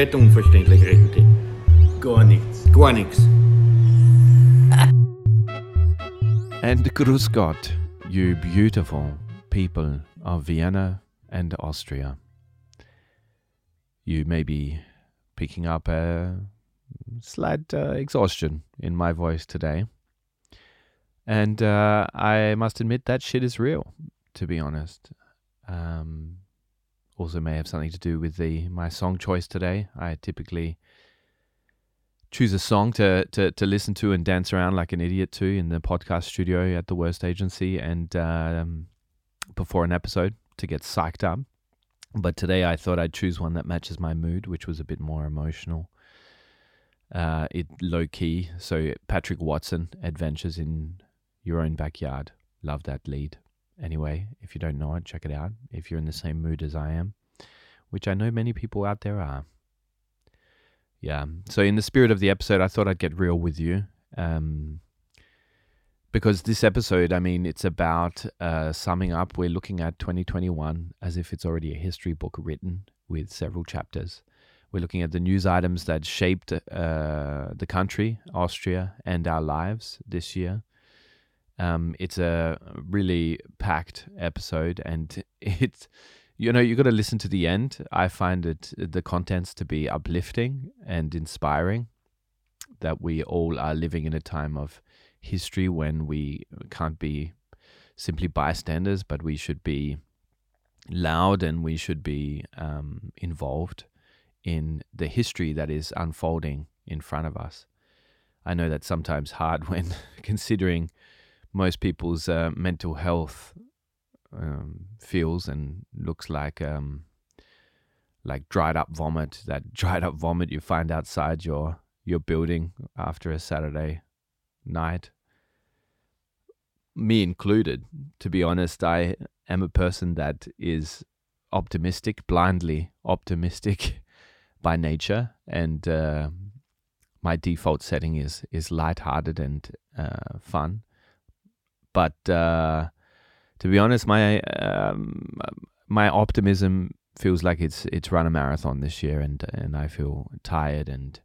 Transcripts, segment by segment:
komplett unverständlich reden die. Gar nichts. Gar nichts. And grüß Gott, you beautiful people of Vienna and Austria. You may be picking up a slight uh, exhaustion in my voice today. And uh, I must admit that shit is real, to be honest. Um, also may have something to do with the my song choice today. I typically choose a song to, to, to listen to and dance around like an idiot to in the podcast studio at the Worst Agency and um, before an episode to get psyched up. But today I thought I'd choose one that matches my mood, which was a bit more emotional. Uh, it low key. So Patrick Watson, Adventures in Your Own Backyard. Love that lead. Anyway, if you don't know it, check it out. If you're in the same mood as I am, which I know many people out there are. Yeah. So in the spirit of the episode, I thought I'd get real with you. Um, because this episode, I mean, it's about uh, summing up. We're looking at 2021 as if it's already a history book written with several chapters. We're looking at the news items that shaped uh, the country, Austria, and our lives this year. Um, it's a really packed episode, and it's you know you got to listen to the end. I find it the contents to be uplifting and inspiring. That we all are living in a time of history when we can't be simply bystanders, but we should be loud and we should be um, involved in the history that is unfolding in front of us. I know that's sometimes hard when considering most people's uh, mental health um, feels and looks like um, like dried up vomit. That dried up vomit you find outside your your building after a Saturday night. Me included, to be honest, I am a person that is optimistic, blindly optimistic by nature, and uh, my default setting is is lighthearted and uh, fun. But uh, to be honest, my um, my optimism feels like it's it's run a marathon this year, and and I feel tired and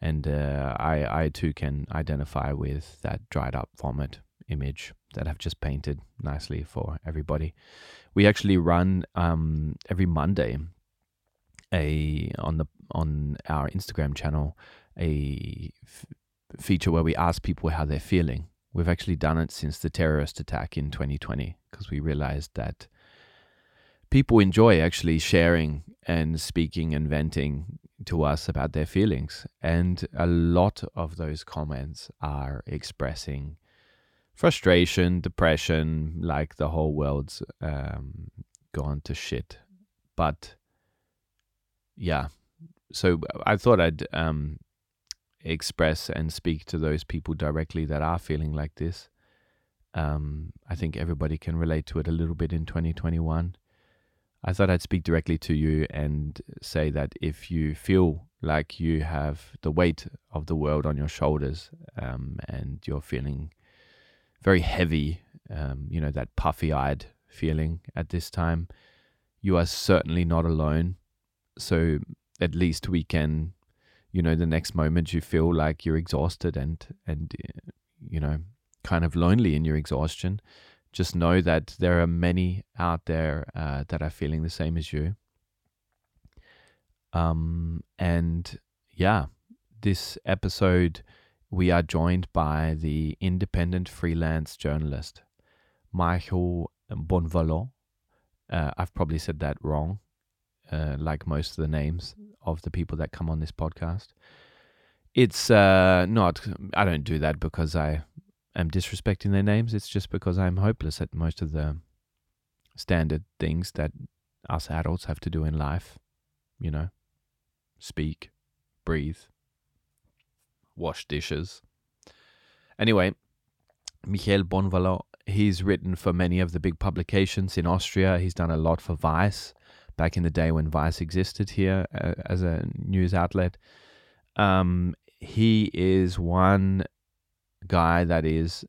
and uh, I I too can identify with that dried up vomit image that I've just painted nicely for everybody. We actually run um, every Monday a on the on our Instagram channel a f- feature where we ask people how they're feeling. We've actually done it since the terrorist attack in 2020 because we realized that people enjoy actually sharing and speaking and venting to us about their feelings. And a lot of those comments are expressing frustration, depression, like the whole world's um, gone to shit. But yeah, so I thought I'd um, express and speak to those people directly that are feeling like this. Um, I think everybody can relate to it a little bit in 2021. I thought I'd speak directly to you and say that if you feel like you have the weight of the world on your shoulders um, and you're feeling very heavy, um, you know, that puffy eyed feeling at this time, you are certainly not alone. So at least we can, you know, the next moment you feel like you're exhausted and, and, uh, you know, kind of lonely in your exhaustion. Just know that there are many out there uh, that are feeling the same as you. Um, and yeah, this episode, we are joined by the independent freelance journalist, Michael Bonvalot. Uh, I've probably said that wrong, uh, like most of the names of the people that come on this podcast. It's uh, not, I don't do that because I am disrespecting their names. It's just because I'm hopeless at most of the standard things that us adults have to do in life. You know, speak, breathe, wash dishes. Anyway, Michael Bonvalot, he's written for many of the big publications in Austria. He's done a lot for Vice back in the day when Vice existed here uh, as a news outlet. Um, he is one guy that is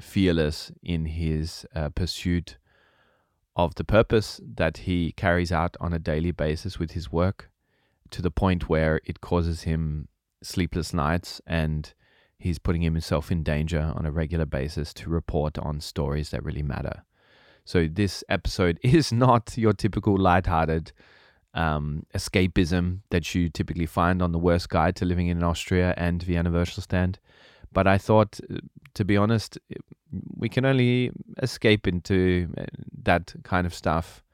fearless in his uh, pursuit of the purpose that he carries out on a daily basis with his work to the point where it causes him sleepless nights and he's putting himself in danger on a regular basis to report on stories that really matter. So this episode is not your typical lighthearted um, escapism that you typically find on the worst guide to living in Austria and Vienna Stand. But I thought, uh, to be honest, we can only escape into uh, that kind of stuff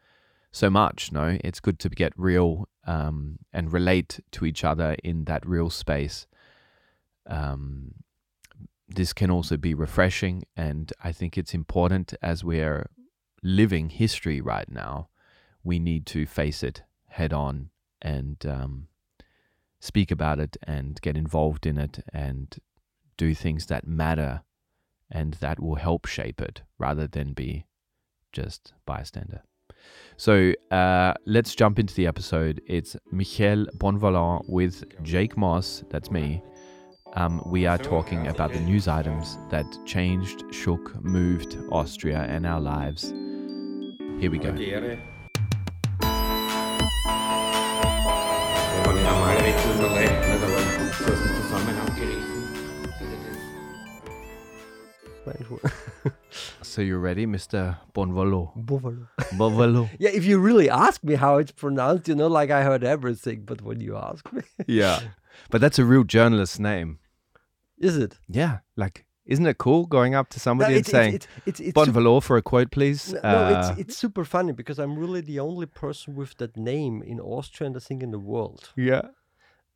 so much. No, it's good to get real um, and relate to each other in that real space. Um, this can also be refreshing, and I think it's important as we're living history right now. We need to face it head on and um, speak about it and get involved in it and do things that matter and that will help shape it rather than be just bystander. So uh, let's jump into the episode. It's Michel Bonvalent with Jake Moss, that's me. Um, we are talking about the news items that changed, shook, moved Austria and our lives. Here we go. So you're ready, Mr. Bonvalot? Buffalo. Bonvalot. Yeah, if you really ask me how it's pronounced, you know, like I heard everything, but when you ask me, yeah. But that's a real journalist's name. is it? Yeah. Like, isn't it cool going up to somebody No, and saying, it's, it's, it's, Bon sup- Valo for a quote, please? no, Uh, it's, it's super funny because I'm really the only person with that name in Austria and I think in the world. yeah.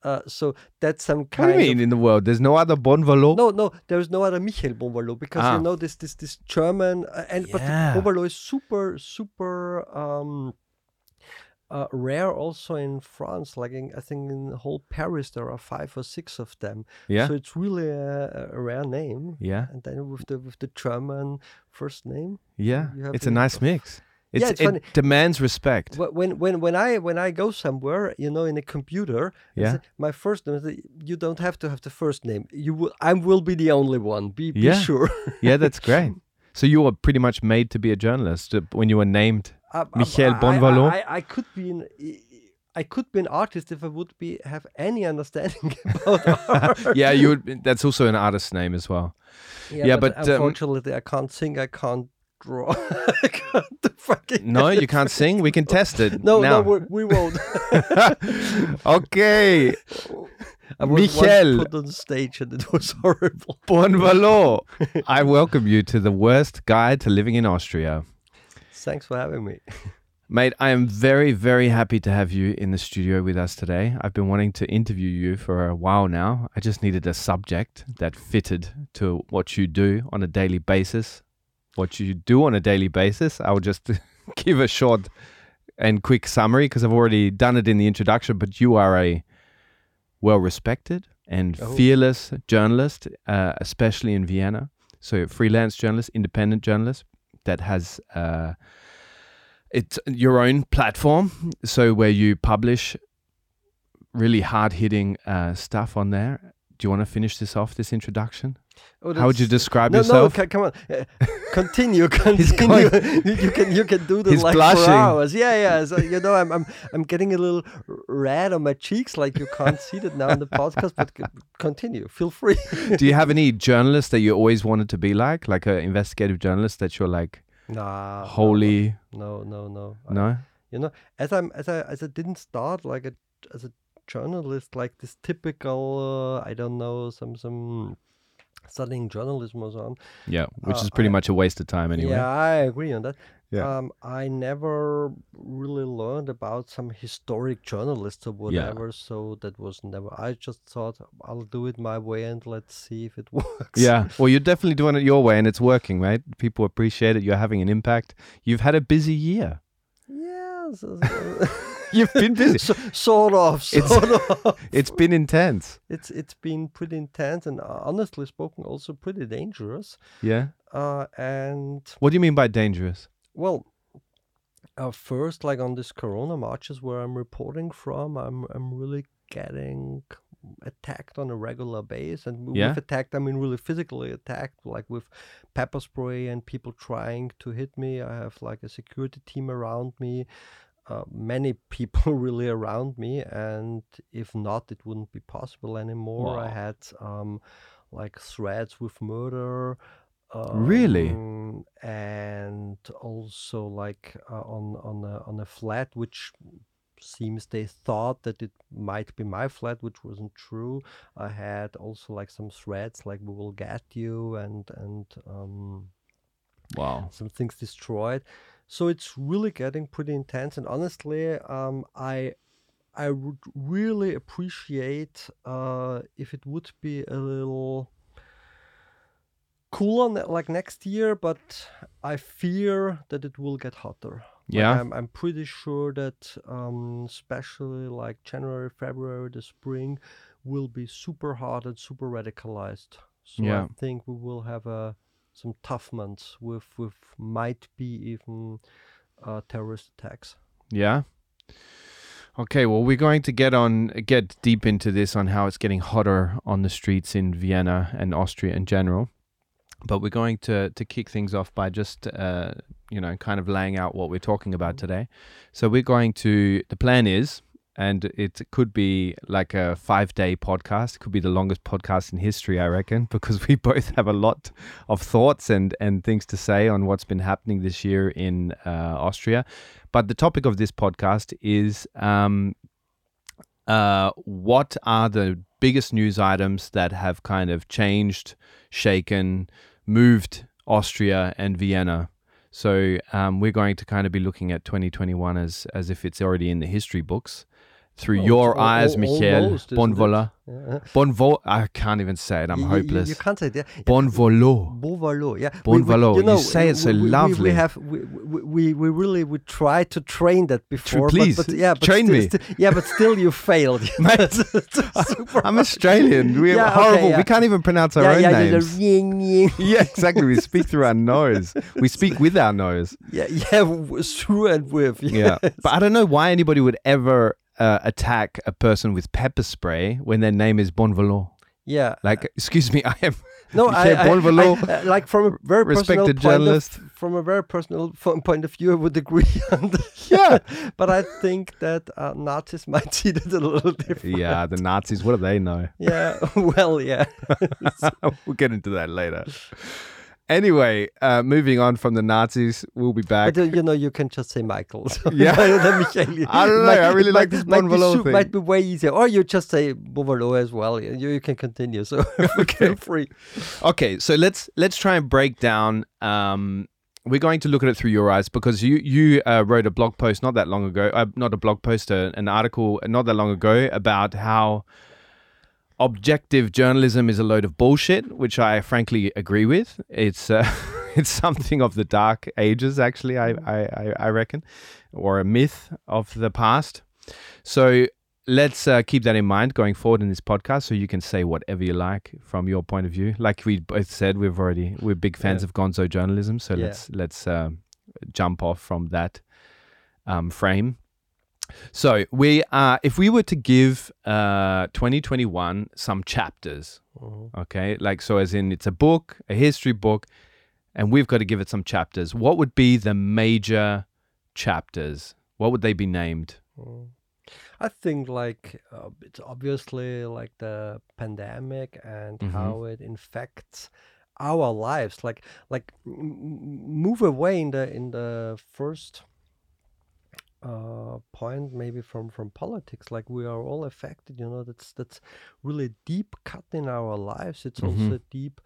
Uh, so that's some What kind do you mean of in the world? There's no other Bon Valo? No, no, there is no other Michael Bonvalot because Ah. you know this this this German uh, and Yeah. but Bonvalot is super super um uh, rare also in France. Like in, I think in the whole Paris there are five or six of them. Yeah. So it's really a, a rare name. yeah. And then with the with the German first name, Yeah. It's a nice mix. It's, Yeah, it's it funny. demands respect. When when when I when I go somewhere, you know, in a computer, Yeah. my first name. You don't have to have the first name. You will. I will be the only one. Be be Yeah. sure. yeah, that's great. So you were pretty much made to be a journalist uh, when you were named. I- Michael I- Bonvalot? I, I, I could be an I could be an artist if I would be have any understanding about art. Yeah, you. Would, that's also an artist's name as well. yeah, but, um, unfortunately I can't sing. I can't draw. I can't No, you can't sing. We can test it. No, now. no, we, we won't. okay, I was Michael. once put on stage and it was horrible. Bonvalot. I welcome you to the worst guide to living in Austria. Thanks for having me. Mate, I am very, very happy to have you in the studio with us today. I've been wanting to interview you for a while now. I just needed a subject that fitted to what you do on a daily basis. What you do on a daily basis, I will just give a short and quick summary because I've already done it in the introduction. But you are a well respected and Oh. fearless journalist, uh, especially in Vienna. So, freelance journalist, independent journalist that has. Uh, it's your own platform so where you publish really hard hitting uh, stuff on there do you want to finish this off this introduction Oh, how would you describe no, yourself no, come on. Uh, continue, continue. you, can, you can do this He's like blushing. for hours. Yeah, yeah. So you know, I'm, I'm, I'm getting a little red on my cheeks. Like you can't see that now in the podcast, but continue. Feel free. do you have any journalists that you always wanted to be like like an investigative journalist that you're like nah. no, holy No, no, no. I- no you know, as I'm, as I, as I didn't start like a, as a journalist, like this typical, uh, I don't know, some, some studying journalism or so on. yeah which Uh, is pretty I- much a waste of time anyway Yeah, I agree on that. Yeah. Um, I never really learned about some historic journalists or whatever, so that was never. I just thought I'll do it my way and let's see if it works. yeah well you're definitely doing it your way and it's working right people appreciate it you're having an impact you've had a busy year Yeah. you've been busy so, sort of. It's- Sort of. it's been intense It's it's been pretty intense and uh, honestly spoken, also pretty dangerous. yeah Uh, and what do you mean by dangerous Well, uh, first, like on this Corona marches where I'm reporting from, I'm I'm really getting attacked on a regular basis, and Yeah? with attacked, I mean really physically attacked, like with pepper spray and people trying to hit me. I have like a security team around me, uh, many people really around me, and if not, it wouldn't be possible anymore. I had um, like threats with murder. Really? um, and also like uh, on on a on a flat which seems they thought that it might be my flat which wasn't true i had also like some threats like we will get you and and um Wow. some things destroyed so it's really getting pretty intense and honestly um i i would really appreciate uh if it would be a little cooler ne- like next year but i fear that it will get hotter Like, Yeah. I'm, I'm pretty sure that um especially like january february the spring will be super hot and super radicalized so Yeah. i think we will have a some tough months with with might be even uh, terrorist attacks. Yeah. Okay, well, we're going to get on get deep into this on how it's getting hotter on the streets in Vienna and Austria in general. But we're going to to kick things off by just uh, you know kind of laying out what we're talking about today. So we're going to the plan is, and it could be like a five day podcast. It could be the longest podcast in history, I reckon, because we both have a lot of thoughts and and things to say on what's been happening this year in uh, Austria. But the topic of this podcast is um, uh, what are the biggest news items that have kind of changed, shaken, moved Austria and Vienna. So um, we're going to kind of be looking at 2021 as as if it's already in the history books through Oh, your eyes, al- Michael almost? Bonvola. Yeah. Bonvo. I can't even say it. I'm You- you- you- hopeless. You, can't say it. Yeah. Bonvolo. Bonvalot, yeah. Bonvalot. You know, say it so lovely. We have we, we, we, really we tried to train that before. please, but, but yeah, but train still, me. still- yeah, but still you failed. Mate, I'm Australian. We're Yeah, okay, horrible. yeah. We can't even pronounce our yeah, own yeah, names. yeah, exactly. We speak through our nose. We speak with our nose. yeah, yeah, through and with. Yeah. But I don't know why anybody would ever uh, attack a person with pepper spray when their name is Bonvalot. yeah. Like, excuse me, I am. No, I, I, Bonvalot, I- uh, like from a very respected personal point journalist. Of, from a very personal point of view, I would agree on that. Yeah. but I think that uh, Nazis might see that a little different. Yeah, the Nazis. What do they know? Yeah. Well, yeah. we'll get into that later. Anyway, uh, moving on from the Nazis, we'll be back. But uh, you know, you can just say Michael. So Yeah. Michael. I don't know, might- I really like might- this Bonvalot thing. Might be way easier, or you just say Bonvalot as well. You, you can continue. So feel free. Okay, so let's let's try and break down. Um, we're going to look at it through your eyes because you you uh, wrote a blog post not that long ago, uh, not a blog post, uh, an article not that long ago about how objective journalism is a load of bullshit, which I frankly agree with. It's uh, it's something of the dark ages, actually. I I I- reckon, or a myth of the past. So let's uh, keep that in mind going forward in this podcast so you can say whatever you like from your point of view like we both said we've already we're big fans Yeah. of gonzo journalism so Yeah. let's let's um, jump off from that um, frame so we are if we were to give uh, 2021 some chapters Mhm. okay like so as in it's a book a history book and we've got to give it some chapters what would be the major chapters what would they be named Mm. I think like uh, it's obviously like the pandemic and Mhm. how it infects our lives. Like like m- move away in the in the first uh point maybe from from politics. Like we are all affected you know that's that's really deep cut in our lives. It's also Mhm. a deep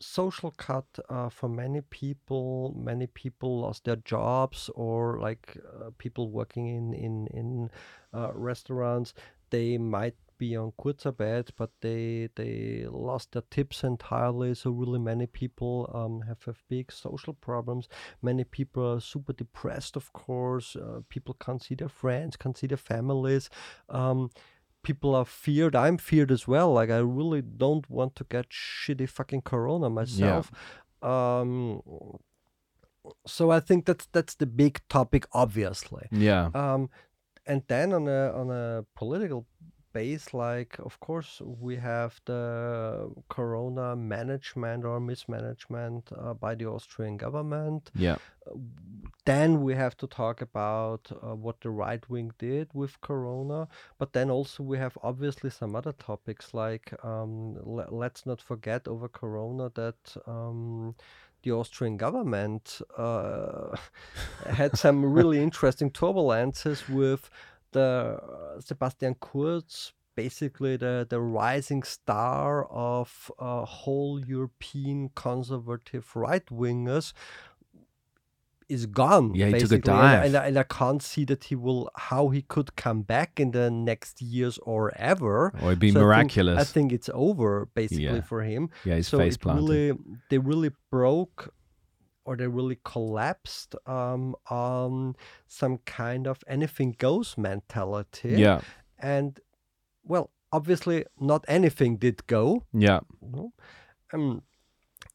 social cut uh, for many people. Many people lost their jobs or like uh, people working in in in uh, restaurants. They might be on kurzarbeit but they they lost their tips entirely. So really many people um, have, have big social problems. Many people are super depressed of course. Uh, people can't see their friends can't see their families. Um, people are feared. I'm feared as well. Like i really don't want to get shitty fucking corona myself. Um so i think that's that's the big topic obviously. Yeah. Um and then on a on a political base like of course we have the corona management or mismanagement uh, by the austrian government Yeah. then we have to talk about uh, what the right wing did with corona but then also we have obviously some other topics like um, le- let's not forget over corona that um, the austrian government uh, had some really interesting turbulences with the uh, sebastian kurz basically the, the rising star of uh, whole european conservative right wingers is gone. Yeah, he took a basically, and I- dive. And, I, and I can't see that he will how he could come back in the next years or ever. Or it'd be So I think- miraculous. I think, it's over basically Yeah. for him. yeah, his so face planted. really they really broke or they really collapsed um, on some kind of anything goes mentality. yeah. And well, obviously not anything did go. Yeah. Um,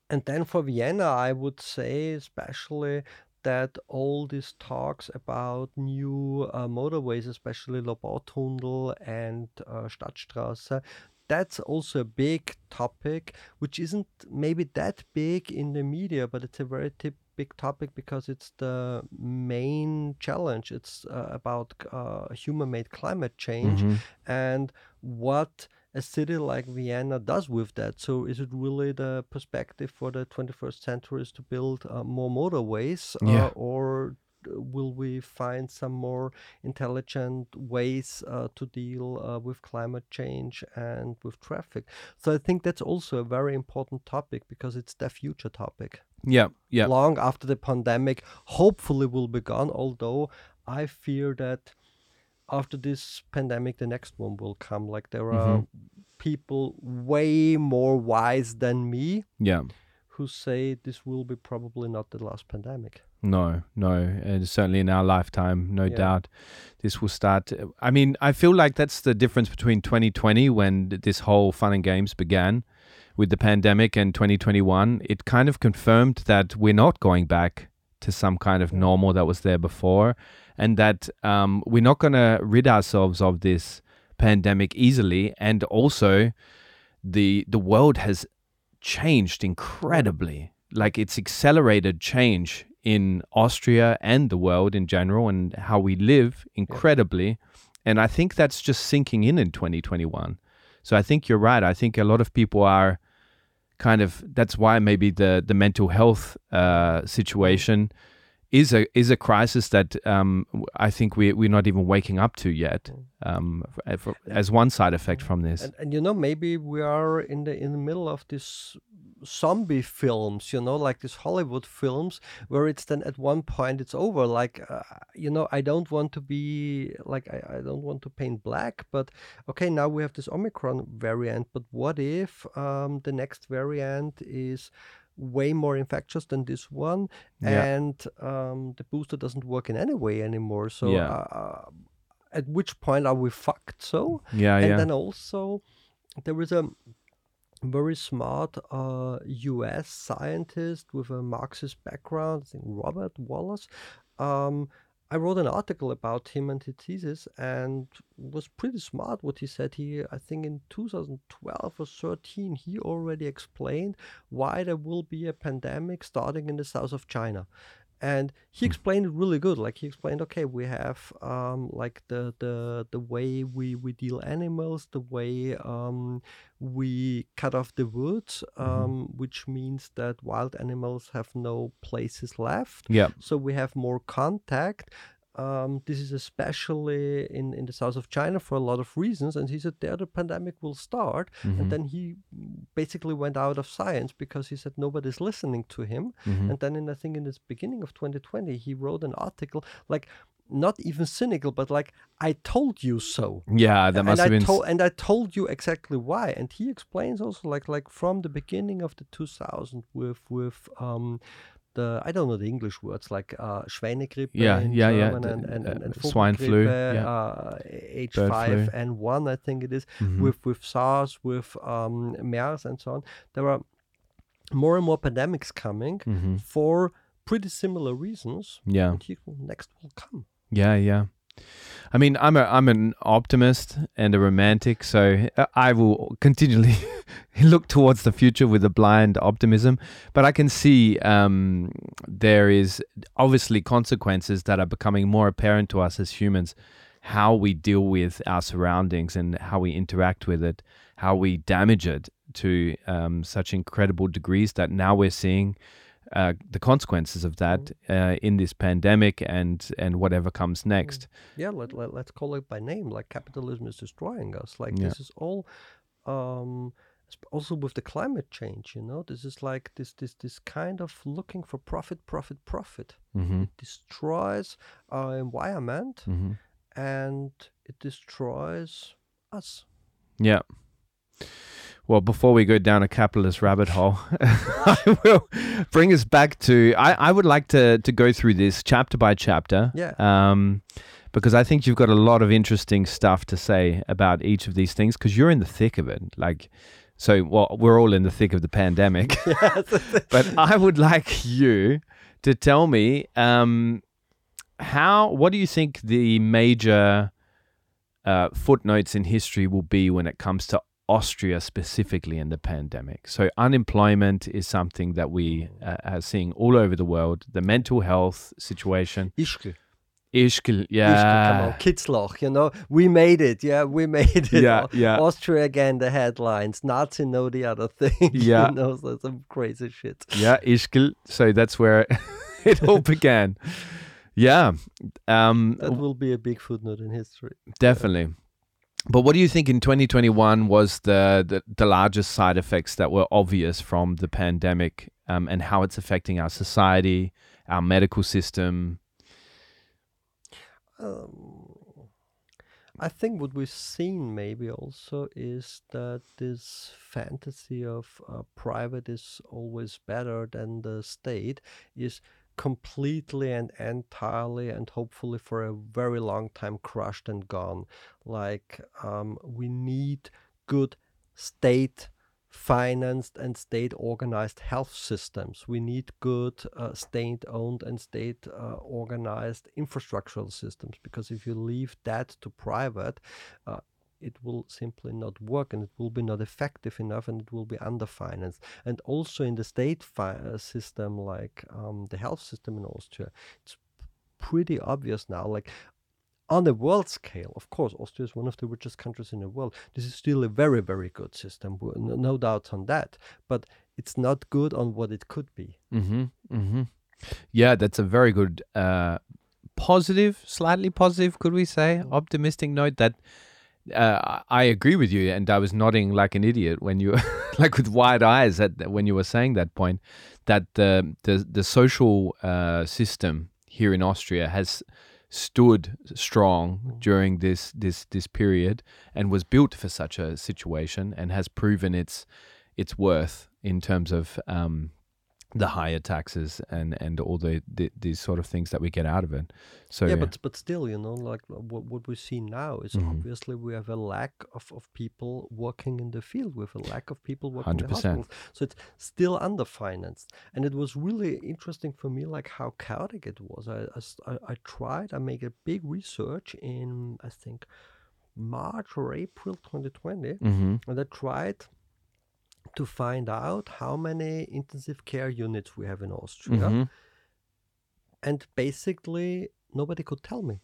and then for Vienna, I would say especially that all these talks about new uh, motorways, especially Lobautunnel and uh, Stadtstraße, that's also a big topic, which isn't maybe that big in the media, but it's a very big topic because it's the main challenge. It's uh, about uh, human-made climate change Mhm. and what a city like Vienna does with that. So, is it really the perspective for the 21st century is to build uh, more motorways, uh, Yeah. or will we find some more intelligent ways uh, to deal uh, with climate change and with traffic? So, I think that's also a very important topic because it's the future topic Yeah. Yeah. long after the pandemic hopefully will be gone although i fear that after this pandemic the next one will come like there are people way more wise than me Yeah. who say this will be probably not the last pandemic No, no, and certainly in our lifetime, no Yeah. doubt, this will start. I mean, I feel like that's the difference between 2020 when this whole fun and games began with the pandemic and 2021. It kind of confirmed that we're not going back to some kind of normal that was there before, and that um, we're not going to rid ourselves of this pandemic easily. And also, the the world has changed incredibly. Like it's accelerated change in Austria and the world in general and how we live incredibly. And I think that's just sinking in in 2021. So I think you're right. I think a lot of people are kind of that's why maybe the the mental health uh, situation is a is a crisis that um, I think we we're not even waking up to yet um, f- f- as one side effect from this. and, and you know maybe we are in the in the middle of this zombie films you know like these hollywood films where it's then at one point it's over like uh, you know i don't want to be like I, I don't want to paint black but okay now we have this omicron variant but what if um, the next variant is way more infectious than this one Yeah. and um, the booster doesn't work in any way anymore so Yeah. uh, at which point are we fucked so yeah, and yeah, then also there is a very smart uh, US scientist with a Marxist background, I think Robert Wallace. Um, I wrote an article about him and his thesis, and was pretty smart what he said. He, I think, in 2012 or 13, he already explained why there will be a pandemic starting in the south of China and he explained it really good. Like he explained okay we have um, like the the the way we we deal animals the way um, we cut off the woods um, which means that wild animals have no places left. Yeah, so we have more contact um, this is especially in, in the south of China for a lot of reasons. And he said there the pandemic will start. Mm-hmm. And then he basically went out of science because he said nobody's listening to him. Mm-hmm. And then in I think in the beginning of 2020, he wrote an article like not even cynical, but like I told you so. yeah. That must and have I been. told and I told you exactly why. And he explains also like like from the beginning of the 2000 with with um the I don't know the English words like uh, Schweinegrippe Yeah, in yeah, yeah, German the, and, and, and, uh, and swine flu, yeah. uh, H5N1, I think it is Mhm. with with SARS with um, MERS and so on. There are more and more pandemics coming Mhm. for pretty similar reasons. Yeah. And next will come. Yeah, yeah. I mean, I'm a I'm an optimist and a romantic, so uh, I will continually look towards the future with a blind optimism. But I can see um, there is obviously consequences that are becoming more apparent to us as humans, how we deal with our surroundings and how we interact with it, how we damage it to um, such incredible degrees that now we're seeing uh, the consequences of that uh, in this pandemic and and whatever comes next. Yeah, let, let, let's call it by name. Like capitalism is destroying us. Like Yeah. this is all um also with the climate change, you know, this is like this this this kind of looking for profit, profit, profit. hmm Destroys our environment hmm and it destroys us. Yeah. Well, before we go down a capitalist rabbit hole, I will bring us back to. I, I would like to to go through this chapter by chapter. Yeah. Um, because I think you've got a lot of interesting stuff to say about each of these things because you're in the thick of it. Like, so well, we're all in the thick of the pandemic. but I would like you to tell me um, how. What do you think the major uh, footnotes in history will be when it comes to Austria specifically in the pandemic? So unemployment is something that we uh, are seeing all over the world. The mental health situation. Ischgl. Ischgl, Ischgl, come on, yeah. Kitzloch, you know, we made it. Yeah, we made it. Yeah, yeah. Austria again, the headlines. Nazi know the other thing. Yeah. you know, so some crazy shit. Yeah, Ischgl. So that's where it all began. Yeah. Um, That will be a big footnote in history. Definitely. But what do you think in 2021 was the, the, the largest side effects that were obvious from the pandemic um, and how it's affecting our society, our medical system? Um, I think what we've seen maybe also is that this fantasy of uh, private is always better than the state is completely and entirely and hopefully for a very long time crushed and gone. Like um, we need good state financed and state organized health systems. We need good uh, state owned and state uh, organized infrastructural systems because if you leave that to private, uh, it will simply not work and it will be not effective enough and it will be underfinanced. And also in the state fi- uh, system, like um, the health system in Austria, it's pretty obvious now. Like on the world scale, of course, Austria is one of the richest countries in the world. This is still a very, very good system, no, no doubt on that. But it's not good on what it could be. Mm-hmm. Mm-hmm. Yeah, that's a very good, uh, positive, slightly positive, could we say, optimistic note that uh, I agree with you. And I was nodding like an idiot when you, like with wide eyes, at when you were saying that point, that the the the social uh, system here in Austria has stood strong during this this this period and was built for such a situation and has proven its its worth in terms of um, the higher taxes and and all the, the these sort of things that we get out of it. So yeah, but but still, you know, like uh, what, what we see now is Mhm. obviously we have a lack of, of people working in the field, with a lack of people working 100%. hospitals. So it's still underfinanced, and it was really interesting for me, like how chaotic it was. I I tried. I made a big research in I think March or April 2020, hmm and I tried to find out how many intensive care units we have in Austria hmm and basically nobody could tell me.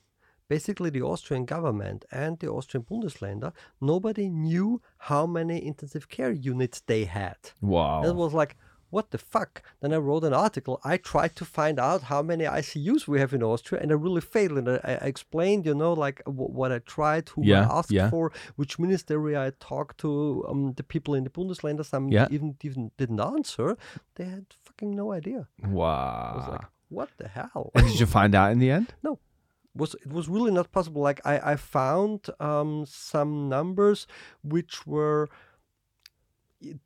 Basically, the Austrian government and the Austrian Bundesländer, nobody knew how many intensive care units they had. Wow. It was like, what the fuck? Then I wrote an article. I tried to find out how many ICUs we have in Austria, and I really failed. And I, I explained, you know, like w- what I tried, who Yeah, I asked yeah. for, which ministry I talked to, um, the people in the Bundesländer. Some Yeah. even even didn't answer. They had fucking no idea. Wow. I was like, what the hell? and did you find out in the end? No was it was really not possible. Like I, I found um, some numbers which were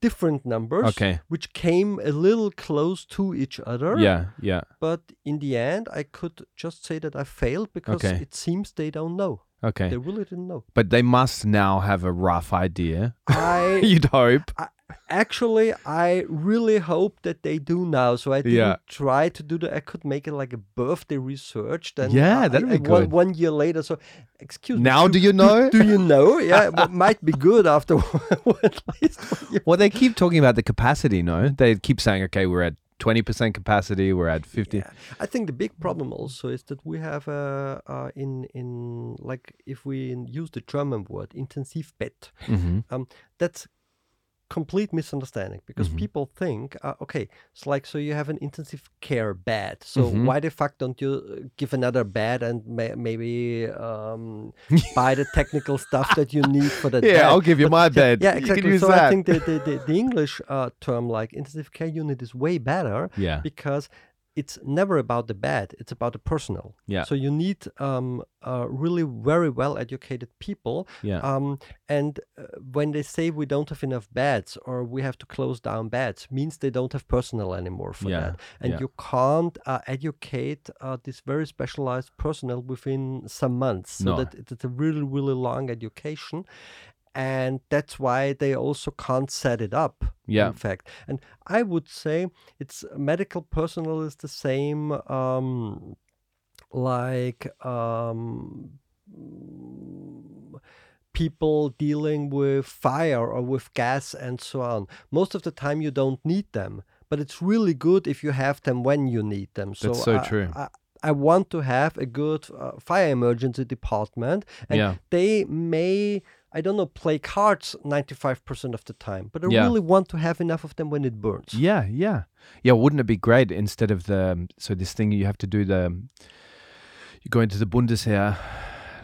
different numbers, Okay. which came a little close to each other. Yeah, yeah. But in the end, I could just say that I failed because Okay. it seems they don't know. Okay. They really didn't know. But they must now have a rough idea. I You'd hope. I, Actually, I really hope that they do now. So I didn't Yeah. try to do that. I could make it like a birthday research. Then Yeah, that'd I- be I- one- One, year later. So, excuse me. Now do you know? Do you know? Yeah, it might be good after at least one year. Well, they keep talking about the capacity, no? They keep saying, okay, we're at 20% capacity, we're at 50. Yeah. I think the big problem also is that we have uh, uh, in in like if we use the German word Intensivbett, hmm um, that's complete misunderstanding because Mhm. people think uh, okay it's like so you have an intensive care bed so Mhm. why the fuck don't you uh, give another bed and may- maybe um, buy the technical stuff that you need for that Yeah, bed I'll give you my bed. yeah You can exactly use so that. i think the, the, the, the english uh, term like intensive care unit is way better Yeah. because it's never about the bed it's about the personnel Yeah. so you need um, uh, really very well educated people Yeah. um, and uh, when they say we don't have enough beds or we have to close down beds, means they don't have personnel anymore for Yeah, that. And yeah. you can't uh, educate uh, this very specialized personnel within some months. So No. that it's a really, really long education. And that's why they also can't set it up. Yeah. In fact, and I would say it's medical personnel is the same. Um, like um, people dealing with fire or with gas and so on. Most of the time, you don't need them, but it's really good if you have them when you need them. So That's so I- true. I, I want to have a good uh, fire emergency department, and Yeah. they may. I don't know, play cards 95% of the time, but I Yeah. really want to have enough of them when it burns. Yeah, yeah, yeah. Wouldn't it be great instead of the so this thing you have to do the you go into the Bundesheer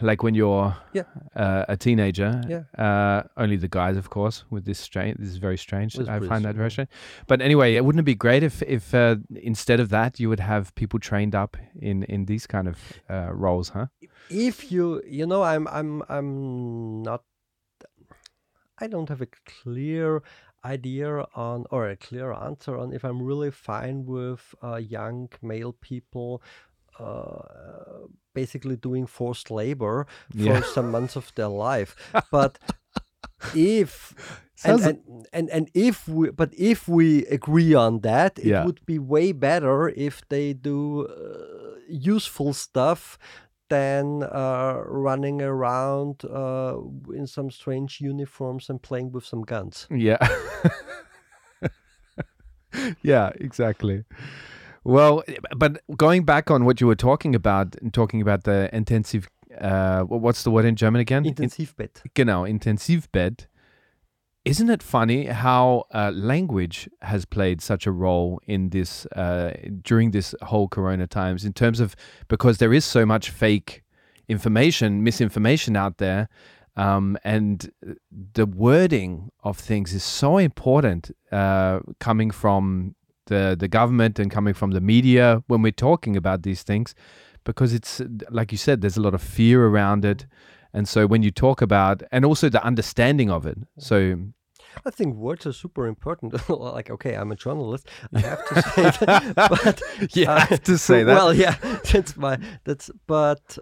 like when you're Yeah. uh, a teenager. Yeah. Uh, only the guys, of course. With this strange, this is very strange. I find that very strange. strange. But anyway, it wouldn't it be great if if uh, instead of that you would have people trained up in in these kind of uh, roles, huh? if you you know i'm i'm i'm not i don't have a clear idea on or a clear answer on if i'm really fine with uh, young male people uh, basically doing forced labor for Yeah. some months of their life but if and, and, and and if we but if we agree on that it Yeah. would be way better if they do uh, useful stuff than uh, running around uh, in some strange uniforms and playing with some guns Yeah. yeah, exactly. Well, but going back on what you were talking about, and talking about the intensive, uh, what's the word in German again? In- intensivbett genau, Intensivbett. Isn't it funny how uh, language has played such a role in this uh, during this whole Corona times? In terms of because there is so much fake information, misinformation out there, um, and the wording of things is so important. Uh, coming from the the government and coming from the media when we're talking about these things, because it's like you said, there's a lot of fear around it. And so when you talk about, and also the understanding of it. So I think words are super important. like, okay, I'm a journalist. I have to say that. But You uh, to say that. Well, yeah, that's my that's. But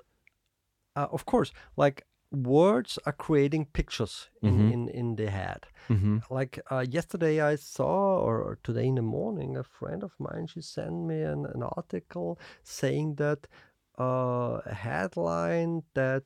uh, of course, like words are creating pictures in Mhm. in, in the head. Mhm. Like uh, yesterday, I saw, or today in the morning, a friend of mine she sent me an, an article saying that uh, a headline that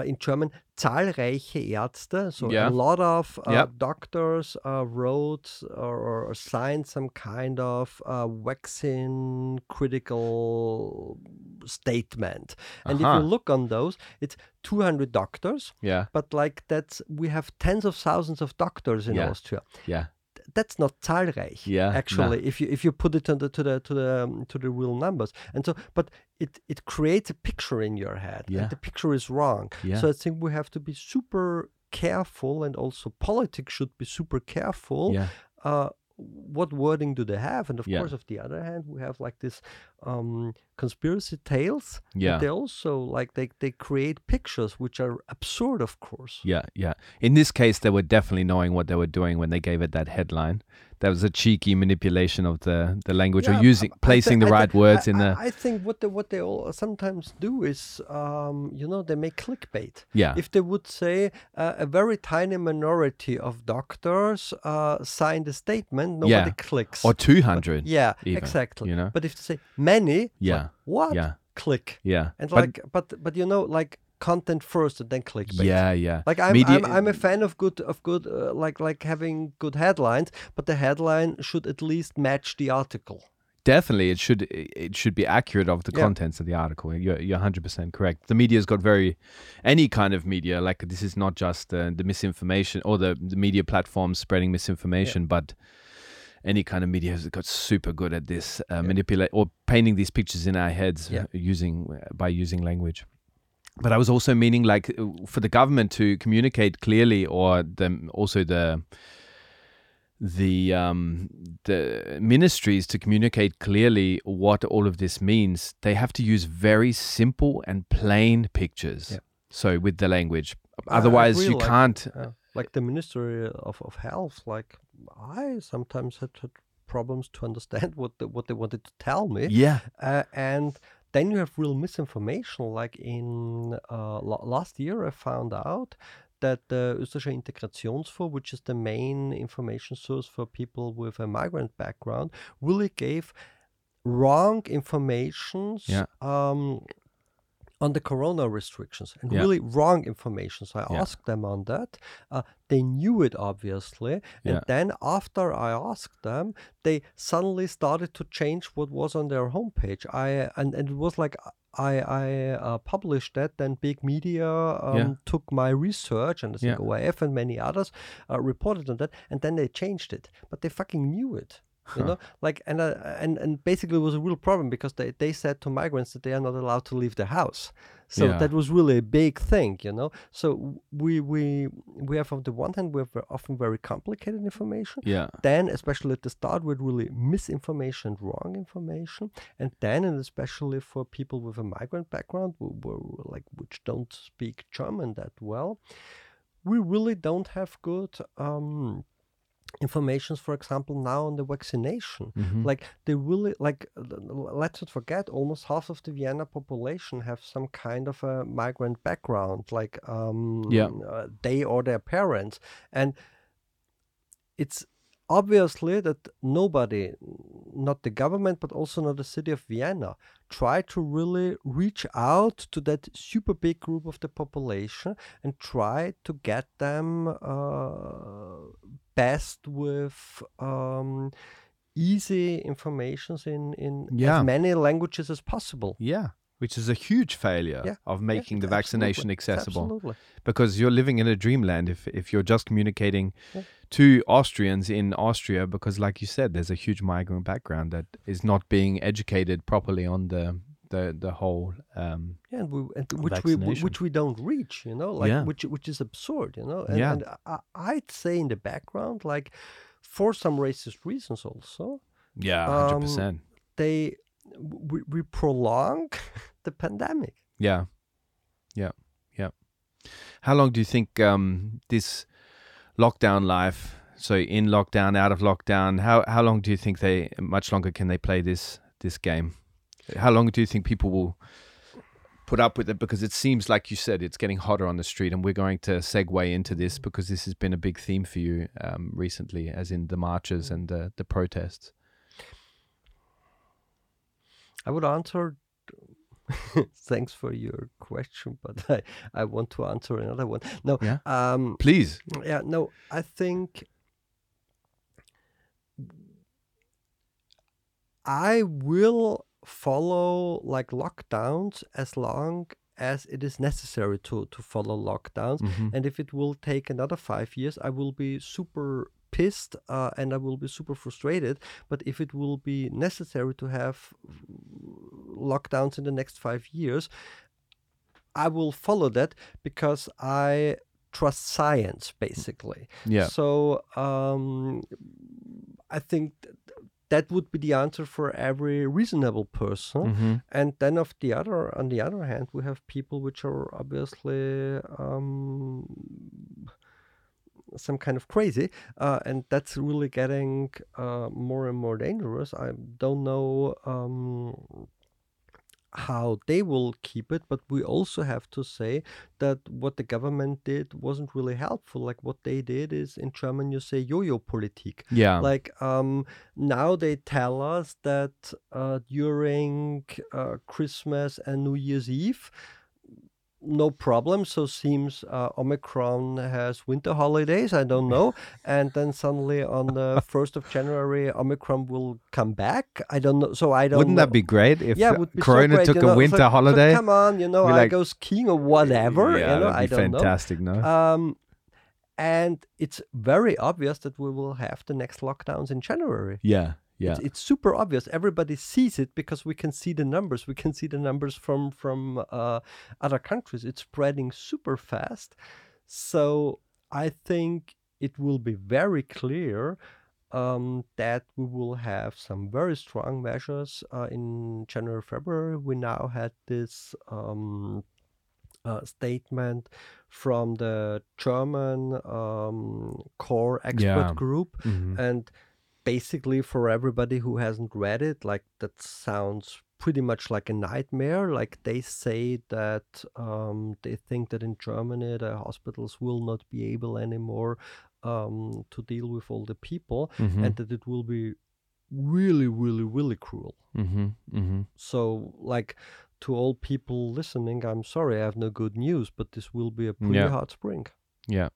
in German zahlreiche Ärzte, so Yeah. a lot of uh, Yep. doctors uh, wrote or, or signed some kind of uh, vaccine critical statement. And if you look on those, it's 200 doctors, yeah, but like that's we have tens of thousands of doctors in Yeah. Austria. yeah, That's not zahlreich. Yeah, no. actually, if you if you put it to the to the to the um, to the real numbers, and so but it it creates a picture in your head, Yeah. and the picture is wrong. Yeah. So I think we have to be super careful, and also politics should be super careful. yeah, Uh, what wording do they have? And of Yeah. course, of the other hand, we have like this um, conspiracy tales. Yeah. They also like they they create pictures which are absurd, of course. yeah, yeah. In this case, they were definitely knowing what they were doing when they gave it that headline. That was a cheeky manipulation of the the language Yeah, or using I- I placing the right thi- words I- in the I think what they what they all sometimes do is, um, you know, they make clickbait. yeah If they would say uh, a very tiny minority of doctors uh, signed a statement, nobody Yeah. clicks. or 200 yeah, even, exactly. you know? But if they say many, it's like, Yeah, what? yeah Click. yeah And But- like, but but you know, like content first and then clickbait. yeah yeah Like I'm, Media- I'm, I'm a fan of good, of good, uh, like like having good headlines, but the headline should at least match the article. definitely it should it should be accurate of the Yeah. contents of the article you're, you're 100% correct the media's got very any kind of media like this is not just uh, the misinformation or the, the media platforms spreading misinformation but any kind of media has got super good at this uh, manipulate or painting these pictures in our heads Yeah. uh, using by using language but i was also meaning like uh, for the government to communicate clearly or the also the the um, the ministries to communicate clearly what all of this means, they have to use very simple and plain pictures. Yeah. So with the language, otherwise agree, you like- can't. Yeah. Like the Ministry of, of Health, like I sometimes had, had problems to understand what the, what they wanted to tell me. Yeah, Uh, and then you have real misinformation. Like in uh, la- last year, I found out that the Österreichischer Integrationsfonds, which is the main information source for people with a migrant background, really gave wrong informations Yeah. um, on the corona restrictions and Yeah. really wrong information. So I Yeah. asked them on that. Uh, they knew it obviously, and Yeah. then after I asked them, they suddenly started to change what was on their homepage. I and, and it was like I I uh, published that, then big media um, Yeah. took my research, and I think Yeah. ORF and many others uh, reported on that, and then they changed it, but they fucking knew it. You know, like and uh, and and basically it was a real problem because they, they said to migrants that they are not allowed to leave the house. So Yeah. that was really a big thing, you know. So we we we have on the one hand we have often very complicated information, yeah, then especially at the start with really misinformation and wrong information and then and especially for people with a migrant background who, who like which don't speak german that well we really don't have good um informations for example now on the vaccination Mhm. like they really like let's not forget almost half of the vienna population have some kind of a migrant background like um Yeah. uh, they or their parents and it's obviously that nobody not the government but also not the city of vienna try to really reach out to that super big group of the population and try to get them uh, best with um, easy informations in in Yeah. as many languages as possible yeah. Which is a huge failure Yeah, of Yeah, making the absolutely, vaccination accessible. absolutely because you're living in a dreamland if if you're just communicating Yeah. to Austrians in Austria because like you said there's a huge migrant background that is not being educated properly on the the the whole um Yeah, and, we, and which we which we don't reach, you know, like Yeah. which which is absurd, you know. And, Yeah. and I, I'd say in the background, like for some racist reasons, also yeah Um, 100% they we, we prolong the pandemic. yeah. Yeah. Yeah. How long do you think um this lockdown life so in lockdown out of lockdown how how long do you think they much longer can they play this this game? How long do you think people will put up with it? Because it seems like you said it's getting hotter on the street and we're going to segue into this because this has been a big theme for you um, recently as in the marches and the, the protests. I would answer. Thanks for your question, but I, I want to answer another one. No, Yeah. um, please yeah, no, I think I will follow like lockdowns as long as it is necessary to to follow lockdowns. Mhm. And if it will take another five years, I will be super pissed uh, and I will be super frustrated. But if it will be necessary to have lockdowns in the next five years, I will follow that because I trust science, basically. yeah So um, I think th- that would be the answer for every reasonable person. hmm And then of the other, on the other hand, we have people which are obviously um, some kind of crazy, uh, and that's really getting uh, more and more dangerous. I don't know um, how they will keep it, but we also have to say that what the government did wasn't really helpful. Like what they did is in German you say yo-yo politik. Yeah. Like um, now they tell us that uh, during uh, Christmas and New Year's Eve no problem. So seems uh, Omicron has winter holidays. I don't know. and then suddenly on the first of January, Omicron will come back. I don't know. So I don't. Wouldn't know. that be great if yeah, would be Corona so great, took you know, a winter so- so holiday? come on, you know, I like- go skiing or whatever. Yeah, you know, that'd I be fantastic, no? Um, and it's very obvious that we will have the next lockdowns in January. yeah. Yeah. It's, it's super obvious. Everybody sees it because we can see the numbers. We can see the numbers from from uh, other countries. It's spreading super fast. So I think it will be very clear um, that we will have some very strong measures uh, in January, February. We now had this. Um, uh, statement from the German um, core expert Yeah. group, Mhm. and basically for everybody who hasn't read it like that sounds pretty much like a nightmare like they say that um, they think that in germany the hospitals will not be able anymore um, to deal with all the people Mhm. and that it will be really really really cruel Mhm. Mhm. so like to all people listening i'm sorry i have no good news but this will be a pretty Yeah. hard spring Yeah.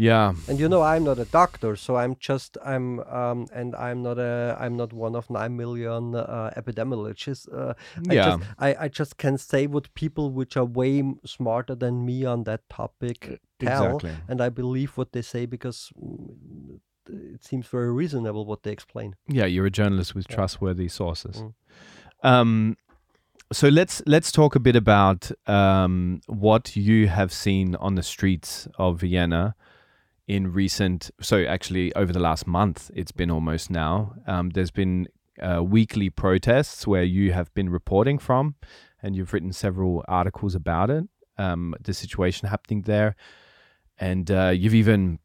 Yeah. and you know i'm not a doctor so i'm just i'm um and i'm not a i'm not one of nine million uh, epidemiologists uh, I Yeah. just I, I just can say what people which are way smarter than me on that topic tell Exactly. and i believe what they say because mm, it seems very reasonable what they explain Yeah, you're a journalist with Yeah. trustworthy sources. Mm. Um, so let's let's talk a bit about um, what you have seen on the streets of Vienna in recent. So actually, over the last month, it's been almost now. Um, there's been uh, weekly protests where you have been reporting from, and you've written several articles about it, um, the situation happening there, and uh, you've even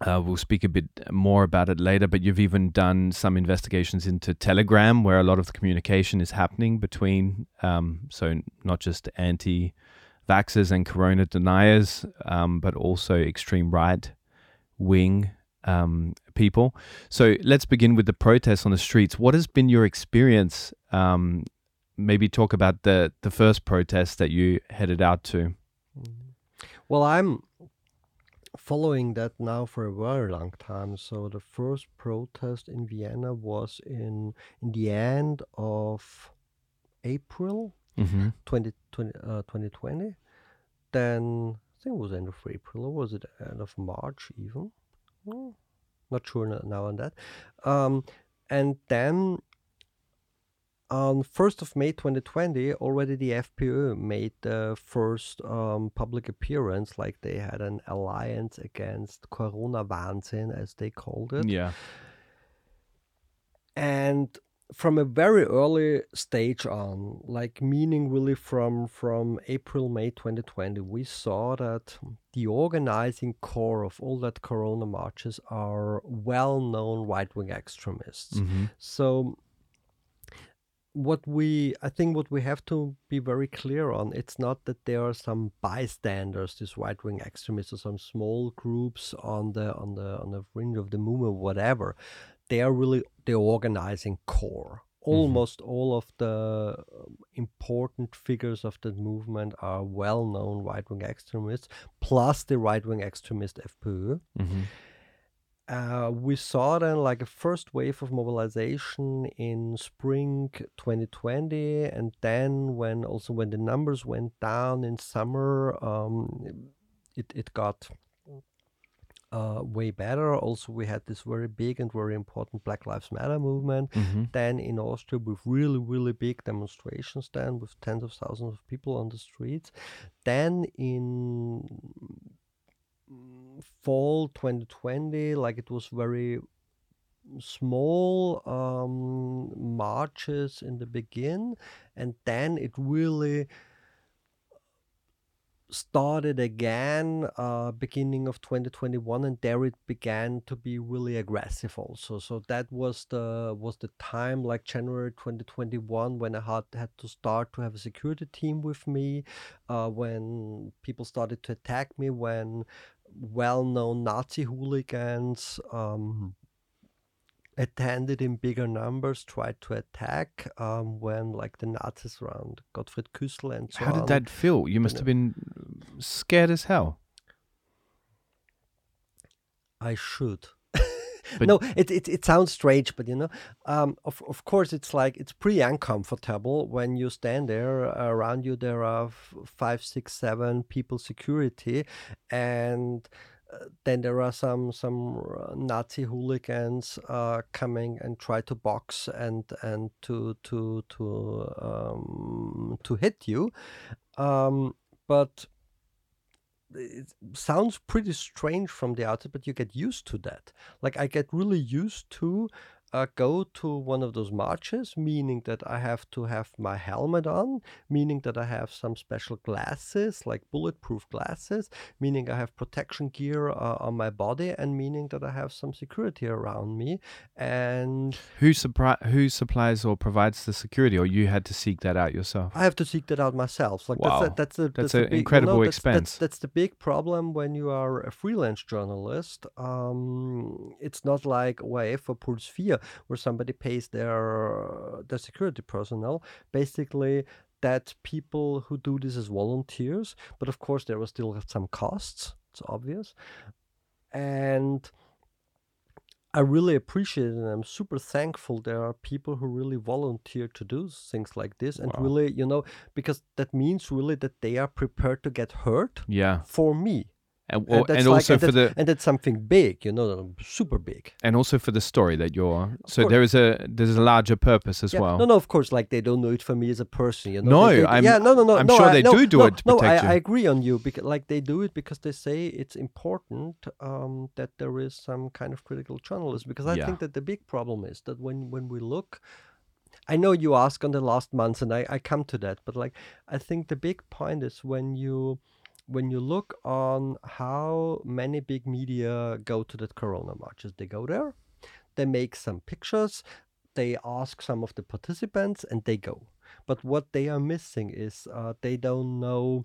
uh, we'll speak a bit more about it later, but you've even done some investigations into Telegram, where a lot of the communication is happening between, um, so not just anti vaxxers and corona deniers, um, but also extreme right wing um, people. So let's begin with the protests on the streets. What has been your experience? Um, maybe talk about the, the first protest that you headed out to. Well, I'm following that now for a very long time. So the first protest in Vienna was in in the end of April Mm-hmm. 2020. Uh, 2020. Then think it was end of April or was it end of March even? Hmm, not sure now on that. Um, and then on 1st of May 2020, already the FPÖ made the first um, public appearance, like they had an alliance against Corona Wahnsinn, as they called it. Yeah. And from a very early stage on, like meaning really from from April May 2020, we saw that the organizing core of all that Corona marches are well-known right-wing extremists. Mm-hmm. So what we I think what we have to be very clear on it's not that there are some bystanders these right wing extremists or some small groups on the on the on the fringe of the movement whatever they are really the organizing core. Almost all of the um, important figures of that movement are well known right wing extremists plus the right wing extremist FPÖ Mm-hmm. uh, we saw then like a first wave of mobilization in spring 2020 and then when also when the numbers went down in summer um, it, it got uh, way better also we had this very big and very important black lives matter movement Mm-hmm. then in Austria with really, really big demonstrations then with tens of thousands of people on the streets. Then in fall 2020, like it was very small um, marches in the begin, and then it really started again uh, beginning of 2021 and there it began to be really aggressive also. So that was the was the time like january 2021 when i had had to start to have a security team with me uh, when people started to attack me when well-known nazi hooligans um, attended in bigger numbers, tried to attack um, when like the Nazis around Gottfried Küssel and so How on. did that feel? You must have been scared as hell. I should. But- no, it, it it sounds strange, but you know, um, of of course, it's like it's pretty uncomfortable when you stand there. Around you, there are f- five, six, seven people security, and then there are some some uh, Nazi hooligans uh, coming and try to box and and to to to um, to hit you, um, but it sounds pretty strange from the outside, but you get used to that. Like I get really used to uh, go to one of those marches, meaning that I have to have my helmet on, meaning that I have some special glasses, like bulletproof glasses, meaning I have protection gear uh, on my body, and meaning that I have some security around me. And Who suppri- who supplies or provides the security, or you had to seek that out yourself? I have to seek that out myself. Like Wow. that's a, that's a That's a an big, you incredible know, that's, expense. That's, that's the big problem when you are a freelance journalist. Um, it's not like ORF or Puls 4 where somebody pays their their security personnel. Basically, that people who do this as volunteers, but of course there are still some costs. It's obvious, and. I really appreciate it and I'm super thankful there are people who really volunteer to do things like this and Wow. really, you know, because that means really that they are prepared to get hurt Yeah, for me. And, And and like- also and for the and that's something big, you know, super big. and also for the story that you're. So course. there is a there's a larger purpose as Yeah. well. No, no, of course, like they don't do it for me as a person, you know. No, They- they- I'm- yeah, no, no, no. I'm no, sure I- they no, do do no, it to no, protect I. I agree on you because, like, they do it because they say it's important um, that there is some kind of critical journalism. Because I Yeah. think that the big problem is that when when we look, I know you ask on the last months, and I I come to that, but like I think the big point is when you when you look on how many big media go to that corona marches they go there they make some pictures they ask some of the participants and they go. But what they are missing is uh, they don't know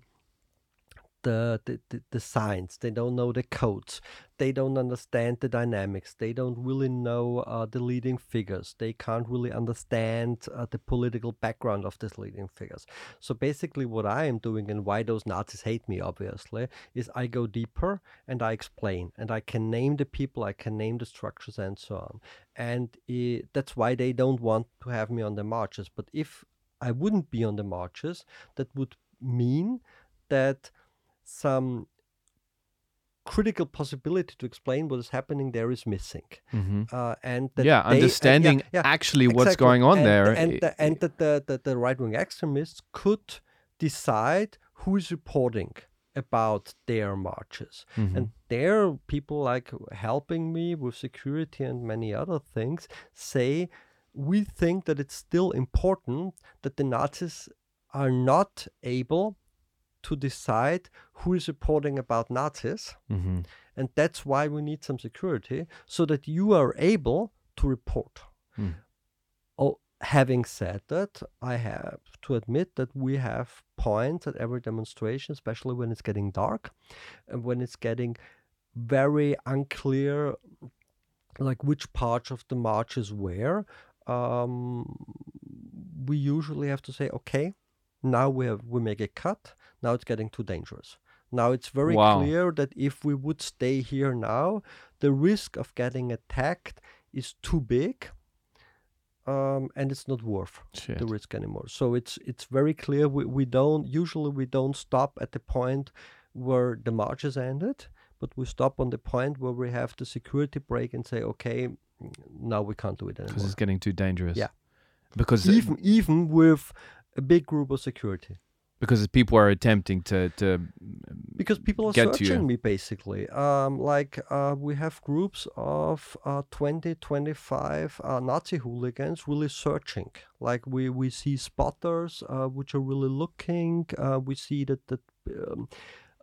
the, the, the, the science they don't know the codes they don't understand the dynamics they don't really know uh, the leading figures they can't really understand uh, the political background of these leading figures. So basically what i am doing and why those nazis hate me obviously is i go deeper and i explain and i can name the people i can name the structures and so on. And that's why they don't want to have me on the marches. But if i wouldn't be on the marches that would mean that some critical possibility to explain what is happening there is missing hmm uh, and that yeah, they- uh, yeah, understanding yeah, actually what's going on and, there. and, i- the, and that the, the, the right-wing extremists could decide who is reporting about their marches Mhm. and there are people like helping me with security and many other things say we think that it's still important that the nazis are not able to decide who is reporting about nazis Mhm. and that's why we need some security so that you are able to report. Mm. Oh, having said that, I have to admit that we have points at every demonstration, especially when it's getting dark and when it's getting very unclear, like which parts of the march is where. Um, we usually have to say, okay, now we have we make a cut. Now it's getting too dangerous. Now it's very Wow. clear that if we would stay here now, the risk of getting attacked is too big, um, and it's not worth Shit. the risk anymore. So it's it's very clear. We, we don't usually we don't stop at the point where the march is ended, but we stop on the point where we have the security break and say, okay, now we can't do it anymore. because it's getting too dangerous. Yeah. Because Even even with a big group of security. Because people are attempting to to because people are get to you. searching me basically um, like uh, we have groups of uh, 20 25 uh, nazi hooligans really searching like we we see spotters uh, which are really looking uh, we see that that um,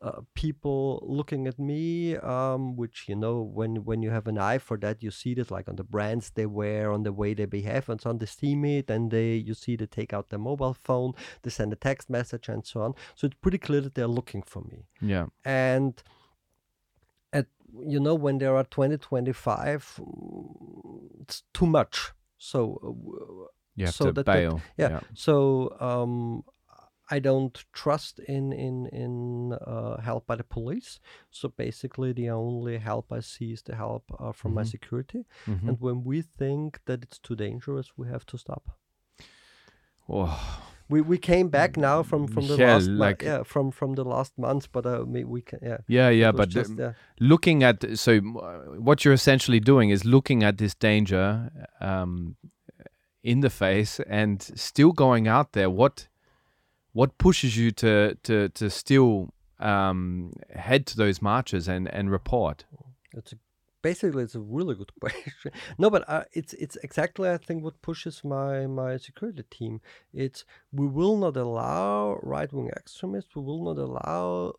uh, people looking at me, um, which you know, when when you have an eye for that, you see this like on the brands they wear, on the way they behave, and so on. They see me, then they you see they take out their mobile phone, they send a text message, and so on. So it's pretty clear that they're looking for me, Yeah. and at you know when there are 20, 25, mm, it's too much. So. Uh, You have So to that- that- bail. yeah. So um, I don't trust in in in uh, help by the police. So basically, the only help I see is the help uh, from my Mhm. security. Mhm. And when we think that it's too dangerous, we have to stop. Oh, We we came back now from from the Yeah, last like- yeah from from the last month, but uh, we, we can yeah. yeah, yeah. But just, yeah. looking at so uh, what you're essentially doing is looking at this danger um, in the face and still going out there. What what pushes you to to to still um, head to those marches and and report? It's a, basically it's a really good question. no, but uh, it's it's exactly I think what pushes my my security team. It's we will not allow right wing extremists. We will not allow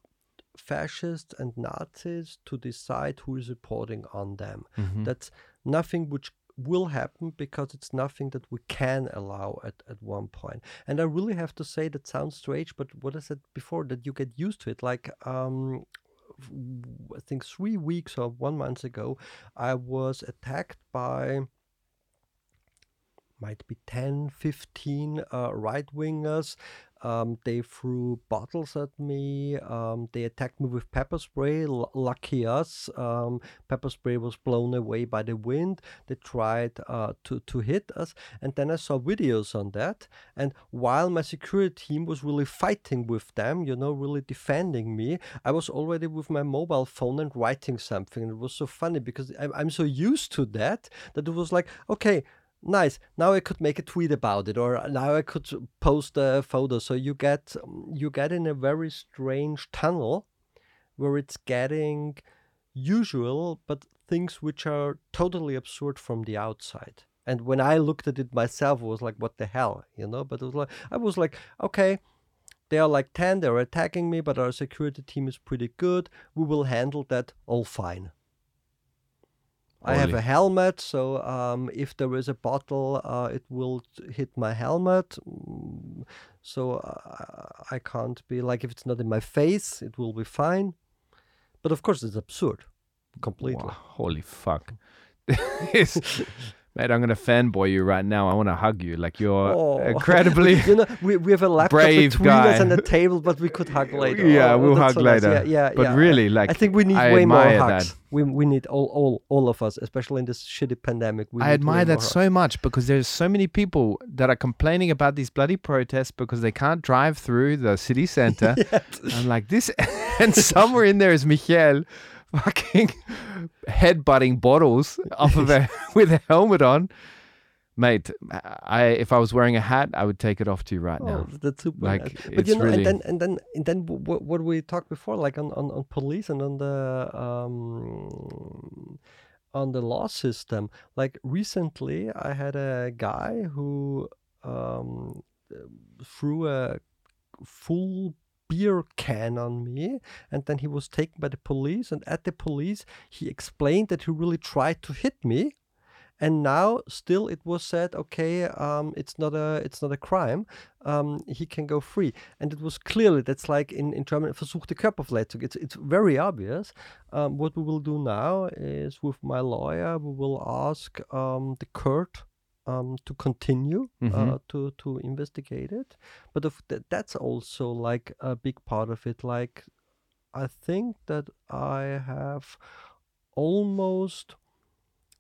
fascists and Nazis to decide who is reporting on them. Mhm. That's nothing which will happen because it's nothing that we can allow at, at one point. And I really have to say that sounds strange, but what I said before, that you get used to it. Like um I think three weeks or one month ago, I was attacked by might be 10, 15 uh, right wingers. Um, they threw bottles at me. Um, they attacked me with pepper spray. L- lucky us. Um, pepper spray was blown away by the wind. They tried uh, to, to hit us. And then I saw videos on that. And while my security team was really fighting with them, you know, really defending me, I was already with my mobile phone and writing something. And it was so funny because I'm, I'm so used to that that it was like, okay, nice. Now i could make a tweet about it or now i could post a photo. So you get you get in a very strange tunnel where it's getting usual but things which are totally absurd from the outside. And when i looked at it myself it was like what the hell you know? But was like i was like okay they are like 10 they're attacking me but our security team is pretty good. We will handle that all fine I have a helmet, so um, if there is a bottle, uh, it will hit my helmet. So uh, I can't be like if it's not in my face, it will be fine. But of course, it's absurd, completely. Wow, holy fuck. Mate, I'm gonna fanboy you right now. I want to hug you. Like you're Oh. incredibly. you know, we, we have a laptop brave between us and a table, but we could hug later. Yeah, Oh, we'll hug so nice. later. Yeah, yeah. but yeah. really, like I think we need I way more hugs. that. We, we need all, all all of us, especially in this shitty pandemic. I admire that so much because there's so many people that are complaining about these bloody protests because they can't drive through the city center. I'm like this, and somewhere in there is Michael, fucking headbutting bottles off of a with a helmet on. Mate, I if I was wearing a hat, I would take it off to you right Oh, now. that's super. Like, nice. but you know, really- and then and then and then w- w- what we talked before, like on, on, on police and on the um, on the law system. Like recently, I had a guy who um, threw a full beer can on me and then he was taken by the police and at the police he explained that he really tried to hit me and now still it was said okay um, it's not a it's not a crime um, he can go free. And it was clearly that's like in, in german versuchte körperverletzung. It's, it's very obvious. Um, what we will do now is with my lawyer we will ask um, the court um, to continue uh, Mhm. to to investigate it but of th- that's also like a big part of it like i think that i have almost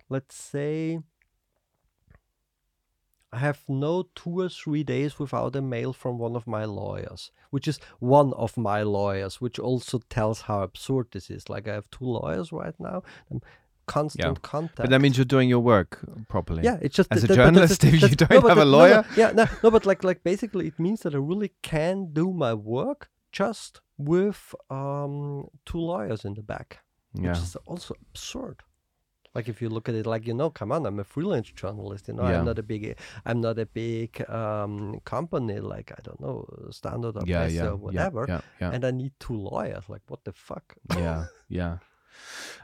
let's say I have no two or three days without a mail from one of my lawyers, which is one of my lawyers, which also tells how absurd this is. Like I have two lawyers right now, constant contact. But that means you're doing your work properly. yeah, it's just As that- a that- but that's- journalist, if you don't no, have a that- no, no, lawyer- yeah, no, no, but like like basically it means that I really can do my work just with um two lawyers in the back, Yeah. which is also absurd. Like if you look at it, like you know, come on, I'm a freelance journalist. You know, Yeah. I'm not a big, I'm not a big um, company like I don't know, Standard or yeah, yeah, or whatever. Yeah, yeah, And I need two lawyers. Like what the fuck? yeah, yeah.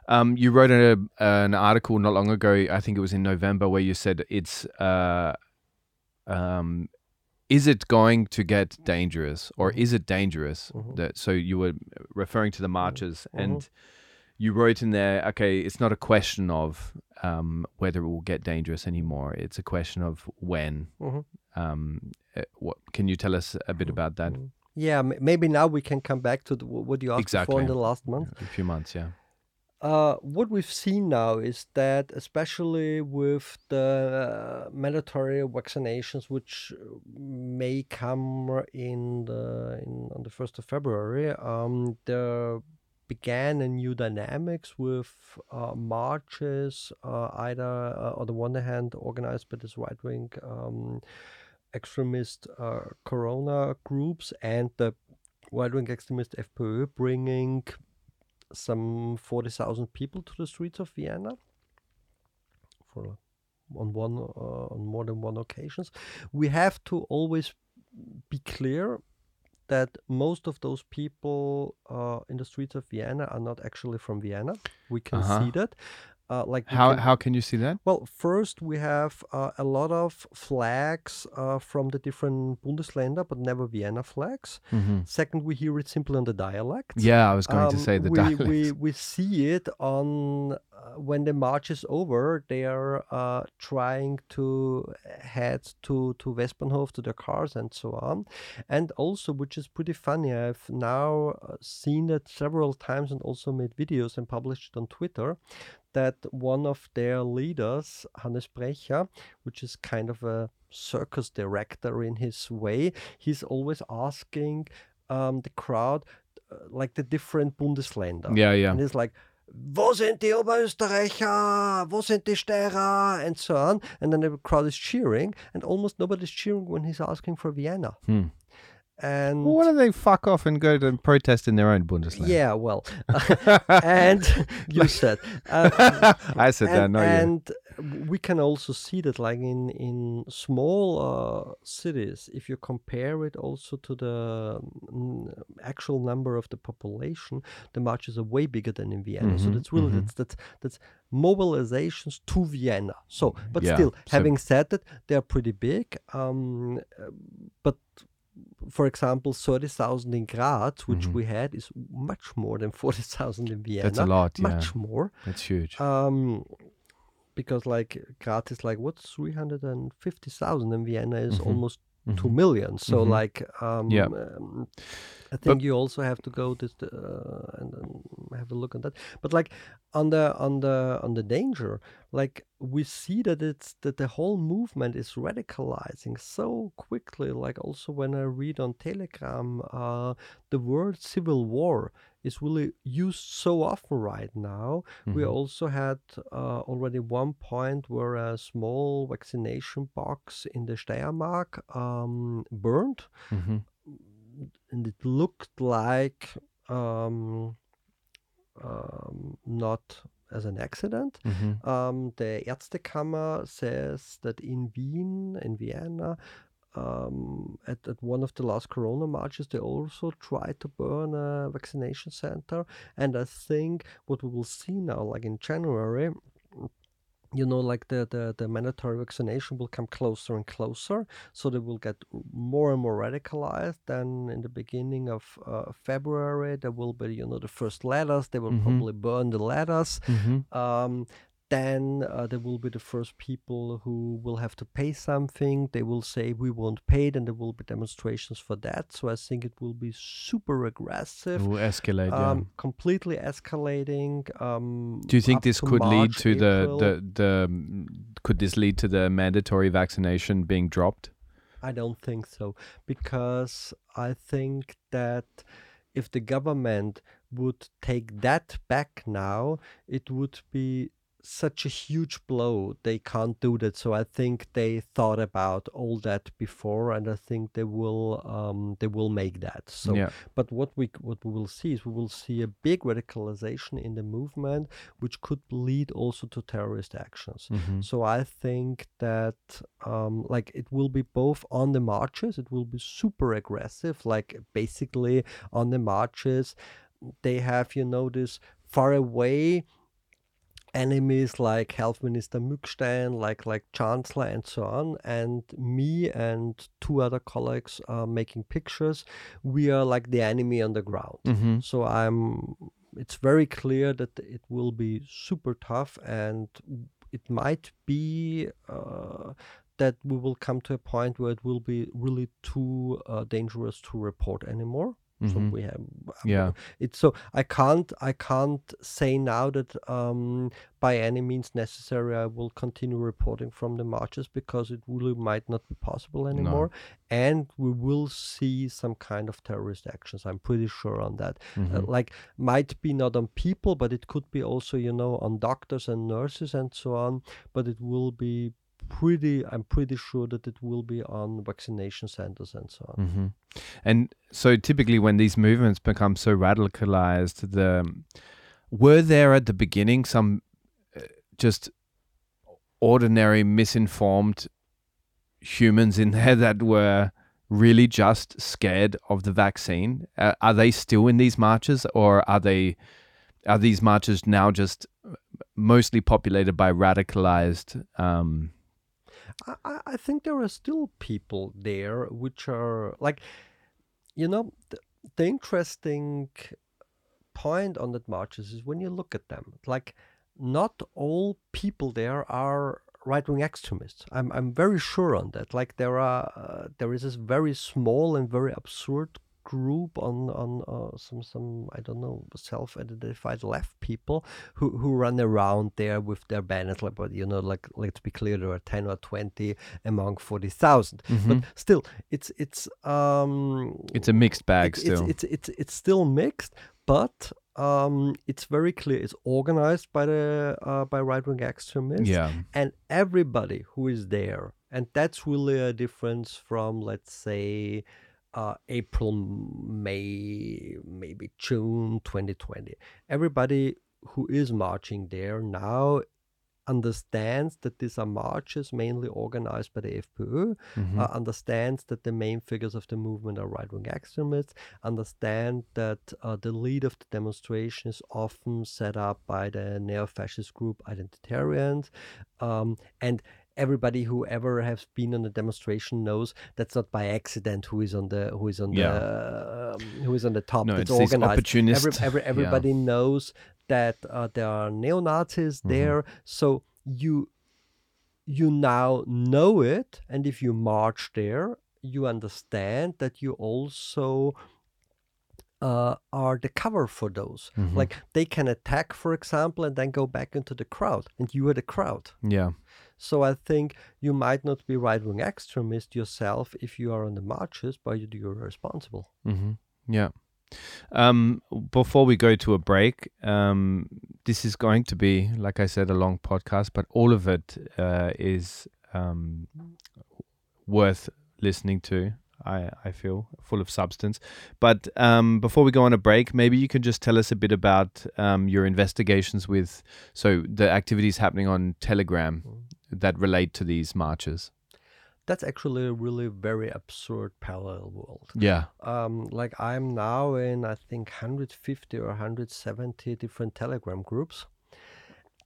Um, you wrote a, an article not long ago. I think it was in November, where you said it's. Uh, um, is it going to get dangerous, or Mhm. is it dangerous? Mhm. That so you were referring to the marches, Mhm. and you wrote in there, okay, it's not a question of um, whether it will get dangerous anymore. It's a question of when. Mhm. Um, uh, what can you tell us a bit about that? Mhm. Yeah, maybe now we can come back to the, what you asked before in the last month. A few months, yeah. Uh, what we've seen now is that, especially with the uh, mandatory vaccinations, which may come in the in, on the first of February, um, there began a new dynamics with uh, marches, uh, either uh, on the one hand organized by this right wing um, extremist uh, Corona groups and the right wing extremist FPÖ bringing some 40,000 people to the streets of Vienna for on one uh, on more than one occasions. We have to always be clear that most of those people uh, in the streets of Vienna are not actually from Vienna. We can Uh-huh. see that. Uh, like How can- how can you see that? well, first we have uh, a lot of flags uh, from the different Bundesländer, but never Vienna flags. hmm Second, we hear it simply on the dialect. Yeah, I was going to Um, say the we, dialect. We, we see it on uh, when the march is over. They are uh, trying to head to to Westbahnhof to their cars and so on. And also, which is pretty funny, I've now uh, seen that several times and also made videos and published it on Twitter. That one of their leaders, Hannes Brejcha, which is kind of a circus director in his way, he's always asking um, the crowd uh, like the different Bundesländer. yeah, yeah. And it's like, wo sind die Oberösterreicher? Wo sind die Steirer? And so on. And then the crowd is cheering, and almost nobody's cheering when he's asking for Vienna. Hmm. And Well, why don't they fuck off and go to protest in their own Bundesland? yeah, well, and you said, uh, I said that, and, you. we can also see that like in in small uh, cities if you compare it also to the mm, actual number of the population the marches are way bigger than in vienna so Mhm, that's really mhm. that's that's that's mobilizations to vienna so but Yeah, still so- having said that they're pretty big um uh, but for example, 30,000 in Graz, which Mhm. we had, is much more than 40,000 in Vienna. That's a lot, yeah. Much more That's huge. um because like Graz is like what's 350,000 and Vienna is Mhm. almost 2 Mhm. million so Mhm. like um, Yeah. um, I think you also have to go to uh, and, and have a look on that but like on the on the on the danger like we see that it's that the whole movement is radicalizing so quickly like also when I read on Telegram uh, the word civil war is really used so often right now we Mhm. also had uh, already one point where a small vaccination box in the Steiermark um, burned, Mhm. and it looked like um, um, not as an accident. Mhm. Um, the Ärztekammer says that in Wien, in Vienna, um, at, at one of the last Corona marches, they also tried to burn a vaccination center. And I think what we will see now, like in January, you know, like the, the, the mandatory vaccination will come closer and closer. So they will get more and more radicalized. Then in the beginning of uh, February, there will be, you know, the first letters. They will Mhm. probably burn the letters Mhm. um, then uh, there will be the first people who will have to pay something. They will say we won't pay, then there will be demonstrations for that. So I think it will be super aggressive, It will escalate. yeah. um, completely escalating. Um, Do you think this could lead to the, April. the the mm, could this lead to the mandatory vaccination being dropped? I don't think so because I think that if the government would take that back now, it would be such a huge blow. They can't do that. So I think they thought about all that before, and I think they will um, they will make that. So, yeah. but what we what we will see is we will see a big radicalization in the movement, which could lead also to terrorist actions. Mhm. So I think that um, like it will be both on the marches, it will be super aggressive, like basically on the marches, they have you know this far away enemies like Health Minister Mückstein, like like Chancellor and so on, and me and two other colleagues are making pictures. We are like the enemy on the ground. Mhm. So I'm. It's very clear that it will be super tough, and it might be uh, that we will come to a point where it will be really too uh, dangerous to report anymore. So Mhm. we have Yeah. it's so I can't I can't say now that um, by any means necessary I will continue reporting from the marches because it really might not be possible anymore, no. and we will see some kind of terrorist actions. I'm pretty sure on that. Uh, Mhm. like might be not on people, but it could be also you know on doctors and nurses and so on. But it will be pretty. I'm pretty sure that it will be on vaccination centers and so on. hmm And so typically when these movements become so radicalized, the were there at the beginning some uh, just ordinary misinformed humans in there that were really just scared of the vaccine? Uh, are they still in these marches or are they are these marches now just mostly populated by radicalized um I, I think there are still people there which are like, you know, the, the interesting point on that marches is when you look at them, like, not all people there are right wing extremists. I'm I'm very sure on that. Like there are uh, there is this very small and very absurd group on on uh, some some I don't know self-identified left people who who run around there with their banners like but you know like let's be clear there are 10 or 20 among 40,000 but mhm. still it's it's um it's a mixed bag it's, still. It's, it's it's it's still mixed, but um, it's very clear. It's organized by the uh, by right wing extremists, yeah. and everybody who is there, and that's really a difference from let's say uh, April, May, maybe June 2020. Everybody who is marching there now understands that these are marches mainly organized by the FPÖ Mhm. uh, understands that the main figures of the movement are right wing extremists, understand that uh, the lead of the demonstration is often set up by the neo fascist group Identitarians, um, and everybody who ever has been on a demonstration knows that's not by accident who is on the who is on Yeah. the um, who is on the top No, that's it's organized every, every, yeah. everybody knows that uh, there are neo Nazis Mhm. there. So you you now know it, and if you march there, you understand that you also uh, are the cover for those. Mhm. Like they can attack, for example, and then go back into the crowd, and you are the crowd. yeah. So I think you might not be right wing extremist yourself if you are on the marches, but you- you're responsible. hmm Yeah. Um, before we go to a break, um, this is going to be, like I said, a long podcast, but all of it uh, is um, worth listening to. I, I feel full of substance. But um, before we go on a break, maybe you can just tell us a bit about um, your investigations with so the activities happening on Telegram that relate to these marches. That's actually a really very absurd parallel world. Yeah. um, like I'm now in I think 150 or 170 different Telegram groups,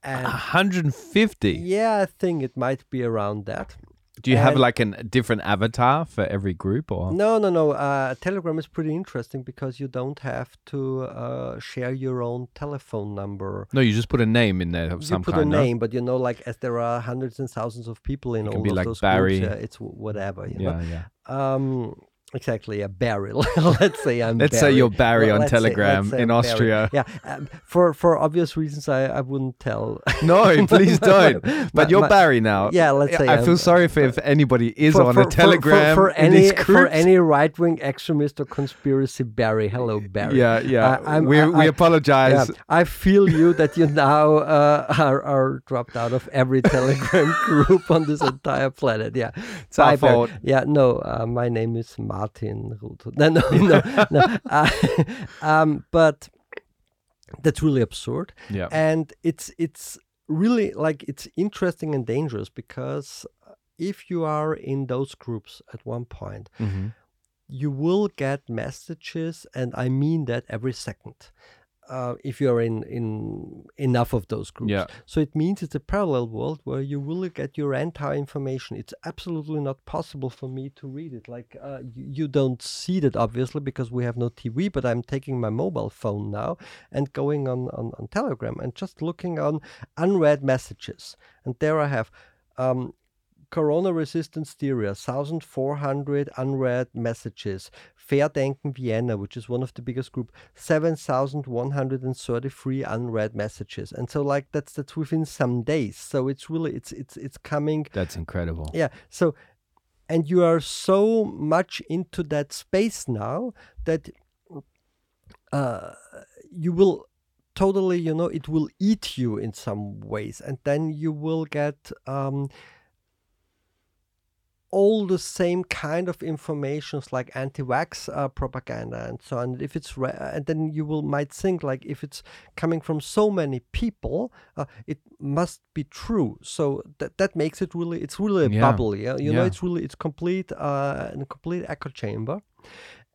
and 150. yeah, I think it might be around that. Do you have like a different avatar for every group or? No, no, no. Uh, Telegram is pretty interesting because you don't have to uh, share your own telephone number. No, you just put a name in there of you some put kind. a no? name, but you know, like as there are hundreds and thousands of people in It can all be of like those Barry. groups, uh, it's w- whatever. You know? Yeah, yeah. um, exactly a Barry. let's say I'm. Let's say you're Barry Well, on let's say- Telegram say in I'm Barry. Austria. Yeah, um, for for obvious reasons, I, I wouldn't tell. No, please don't. My- But you're my- Barry now. Yeah, let's say I I'm- feel sorry if, if anybody is for, on for, a Telegram for, for any for any right wing extremist or conspiracy Barry. Hello Barry. Yeah, yeah. I- we I- we I- apologize. Yeah, I feel you that you now uh, are, are dropped out of every Telegram group on this entire planet. Yeah, It's our Bye, Barry. Yeah, no, uh, my name is Martin Ruth. No, no, no, no. Uh, um, but that's really absurd Yeah. and it's it's really like it's interesting and dangerous because uh, if you are in those groups at one point Mhm. you will get messages and i mean that every second uh, if you're in in enough of those groups Yeah. so it means it's a parallel world where you will get your entire information it's absolutely not possible for me to read it like uh, you, you don't see that obviously because we have no tv but i'm taking my mobile phone now and going on, on, on Telegram and just looking on unread messages. And there I have um, Corona Resistance Theory, 1,400 unread messages. Fairdenken Vienna, which is one of the biggest group, 7,133 unread messages. And so like that's that's within some days. So it's really it's it's it's coming That's incredible. yeah. So, and you are so much into that space now that uh, you will totally, you know, it will eat you in some ways, and then you will get um, all the same kind of informations like anti-vax uh, propaganda and so on. If it's re- and then you will might think like if it's coming from so many people, uh, it must be true. So that that makes it really it's really a Yeah. bubble. Yeah, you know, it's really it's complete uh, a complete echo chamber.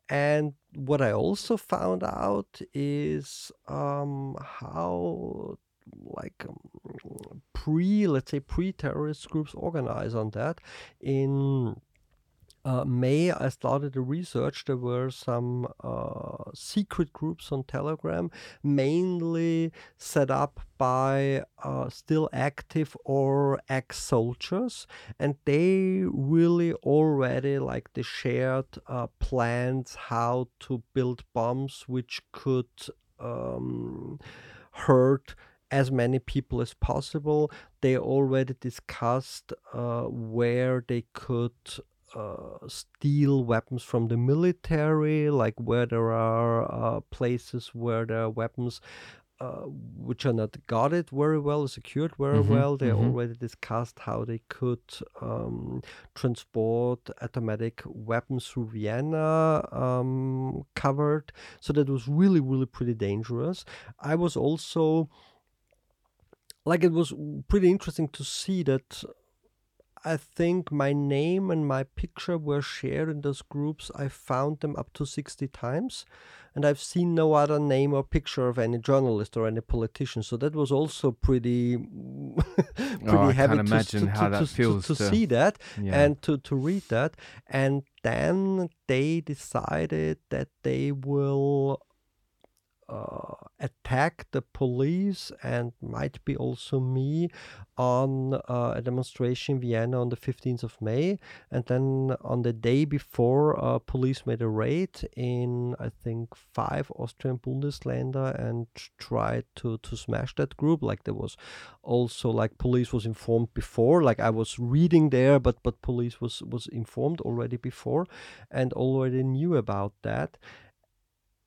And what I also found out is um, how like um, pre let's say pre-terrorist groups organize on that in uh, May, I started a research. There were some uh, secret groups on Telegram, mainly set up by uh, still active or ex-soldiers, and they really already like they shared uh, plans how to build bombs which could um, hurt as many people as possible. They already discussed uh, where they could uh, steal weapons from the military, like where there are uh, places where there are weapons uh, which are not guarded very well, secured very Mhm, well. They mhm. already discussed how they could um, transport automatic weapons through Vienna um, covered. So that was really, really pretty dangerous. I was also like it was pretty interesting to see that I think my name and my picture were shared in those groups. I found them up to 60 times, and I've seen no other name or picture of any journalist or any politician. So that was also pretty, pretty Oh, heavy to, imagine to, how to, to, feels to to- see that Yeah. and to, to read that. And then they decided that they will uh, attack the police and might be also me on uh, a demonstration in Vienna on the 15th of May. And then on the day before, uh, police made a raid in, I think, five Austrian Bundesländer and tried to, to smash that group. Like there was also like police was informed before, like I was reading there, but, but police was, was informed already before and already knew about that.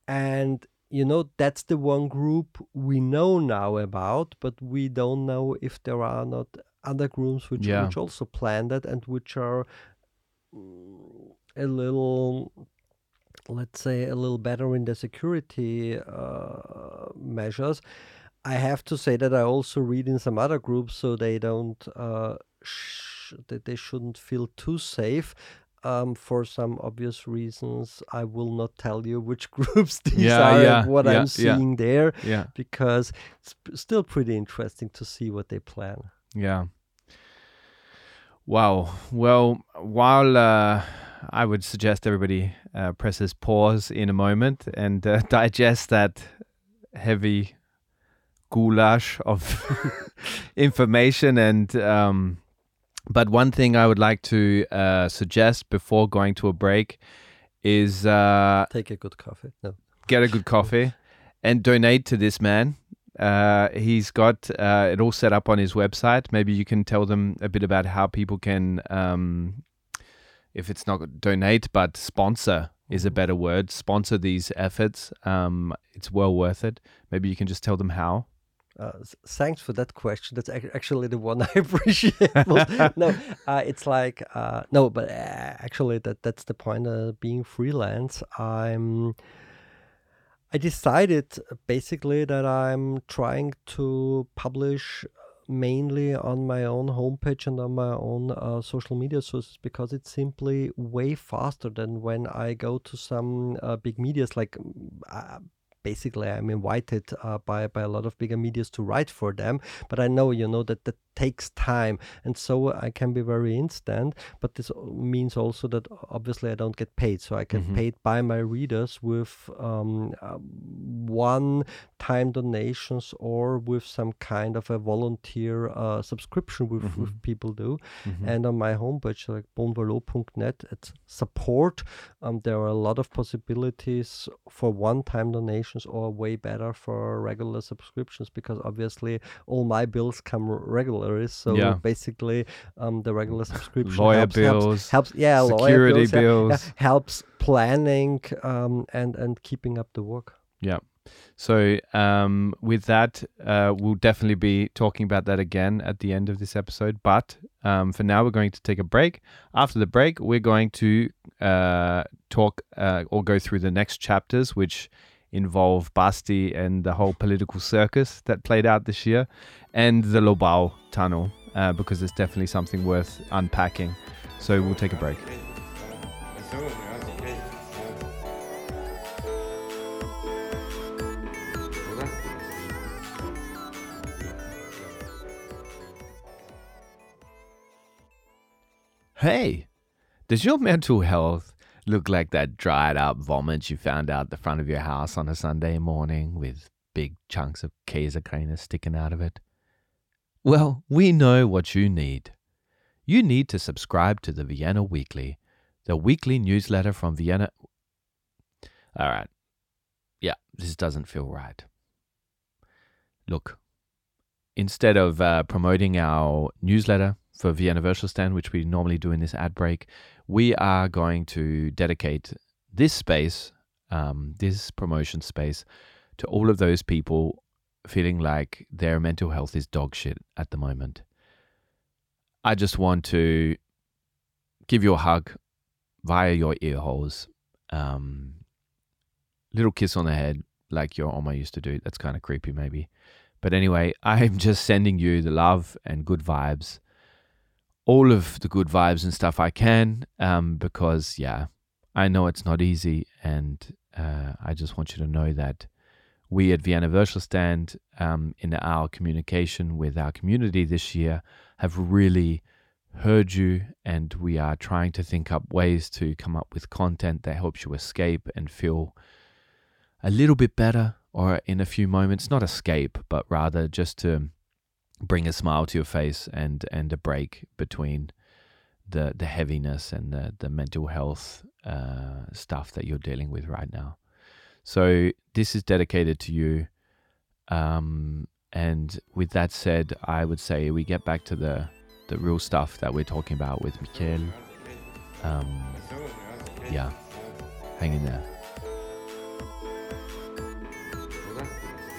And you know that's the one group we know now about but we don't know if there are not other groups which, Yeah. which also plan that and which are mm, a little let's say a little better in the security uh, measures i have to say that i also read in some other groups so they don't uh, sh- that they shouldn't feel too safe um, for some obvious reasons, I will not tell you which groups these Yeah, are yeah, and what yeah, I'm seeing there yeah. because it's still pretty interesting to see what they plan. Yeah. Wow. Well, while uh, I would suggest everybody uh, presses pause in a moment and uh, digest that heavy goulash of information and um, but one thing I would like to uh, suggest before going to a break is uh, Take a good coffee. No. get a good coffee and donate to this man. Uh, he's got uh, it all set up on his website. Maybe you can tell them a bit about how people can, um, if it's not donate, but sponsor is a better word. Sponsor these efforts. Um, it's well worth it. Maybe you can just tell them how. Uh, thanks for that question. That's ac- actually the one I appreciate most. no, uh, it's like uh, no, but uh, actually that that's the point. Uh, being freelance, I'm. I decided basically that I'm trying to publish mainly on my own homepage and on my own uh, social media sources because it's simply way faster than when I go to some uh, big medias like mm, basically I'm invited uh, by by a lot of bigger medias to write for them but I know you know that that takes time and so I can be very instant but this means also that obviously I don't get paid so I get Mhm. paid by my readers with um, uh, one time donations or with some kind of a volunteer uh, subscription with, Mhm. with people do Mhm. and on my homepage like bonvalot.net it's support um, there are a lot of possibilities for one-time donations or way better for regular subscriptions because obviously all my bills come regularly so Yeah. basically um, the regular subscription Lawyer helps, helps- bills, helps, yeah lawyer security bills, yeah, yeah, helps planning um, and and keeping up the work Yeah. So, um, with that, uh, we'll definitely be talking about that again at the end of this episode. But um, for now, we're going to take a break. After the break, we're going to uh, talk uh, or go through the next chapters, which involve Basti and the whole political circus that played out this year, and the Lobau tunnel, uh, because it's definitely something worth unpacking. So, we'll take a break. Hey, does your mental health look like that dried up vomit you found out the front of your house on a Sunday morning with big chunks of Käsekrainer sticking out of it? Well, we know what you need. You need to subscribe to the Vienna Weekly, the weekly newsletter from Vienna. All right. Yeah, this doesn't feel right. Look, instead of uh, promoting our newsletter for Vienna Würstelstand, which we normally do in this ad break, we are going to dedicate this space, um, this promotion space, to all of those people feeling like their mental health is dog shit at the moment. I just want to give you a hug via your ear holes. Um, little kiss on the head, like your Oma used to do. That's kind of creepy, maybe. But anyway, I'm just sending you the love and good vibes, all of the good vibes and stuff I can, um, because yeah, I know it's not easy, and uh, I just want you to know that we at Vienna Würstelstand, um, in our communication with our community this year, have really heard you, and we are trying to think up ways to come up with content that helps you escape and feel a little bit better or in a few moments not escape but rather just to bring a smile to your face and and a break between the the heaviness and the the mental health uh, stuff that you're dealing with right now. So this is dedicated to you. Um, and with that said i would say we get back to the the real stuff that we're talking about with Michael um, yeah hang in there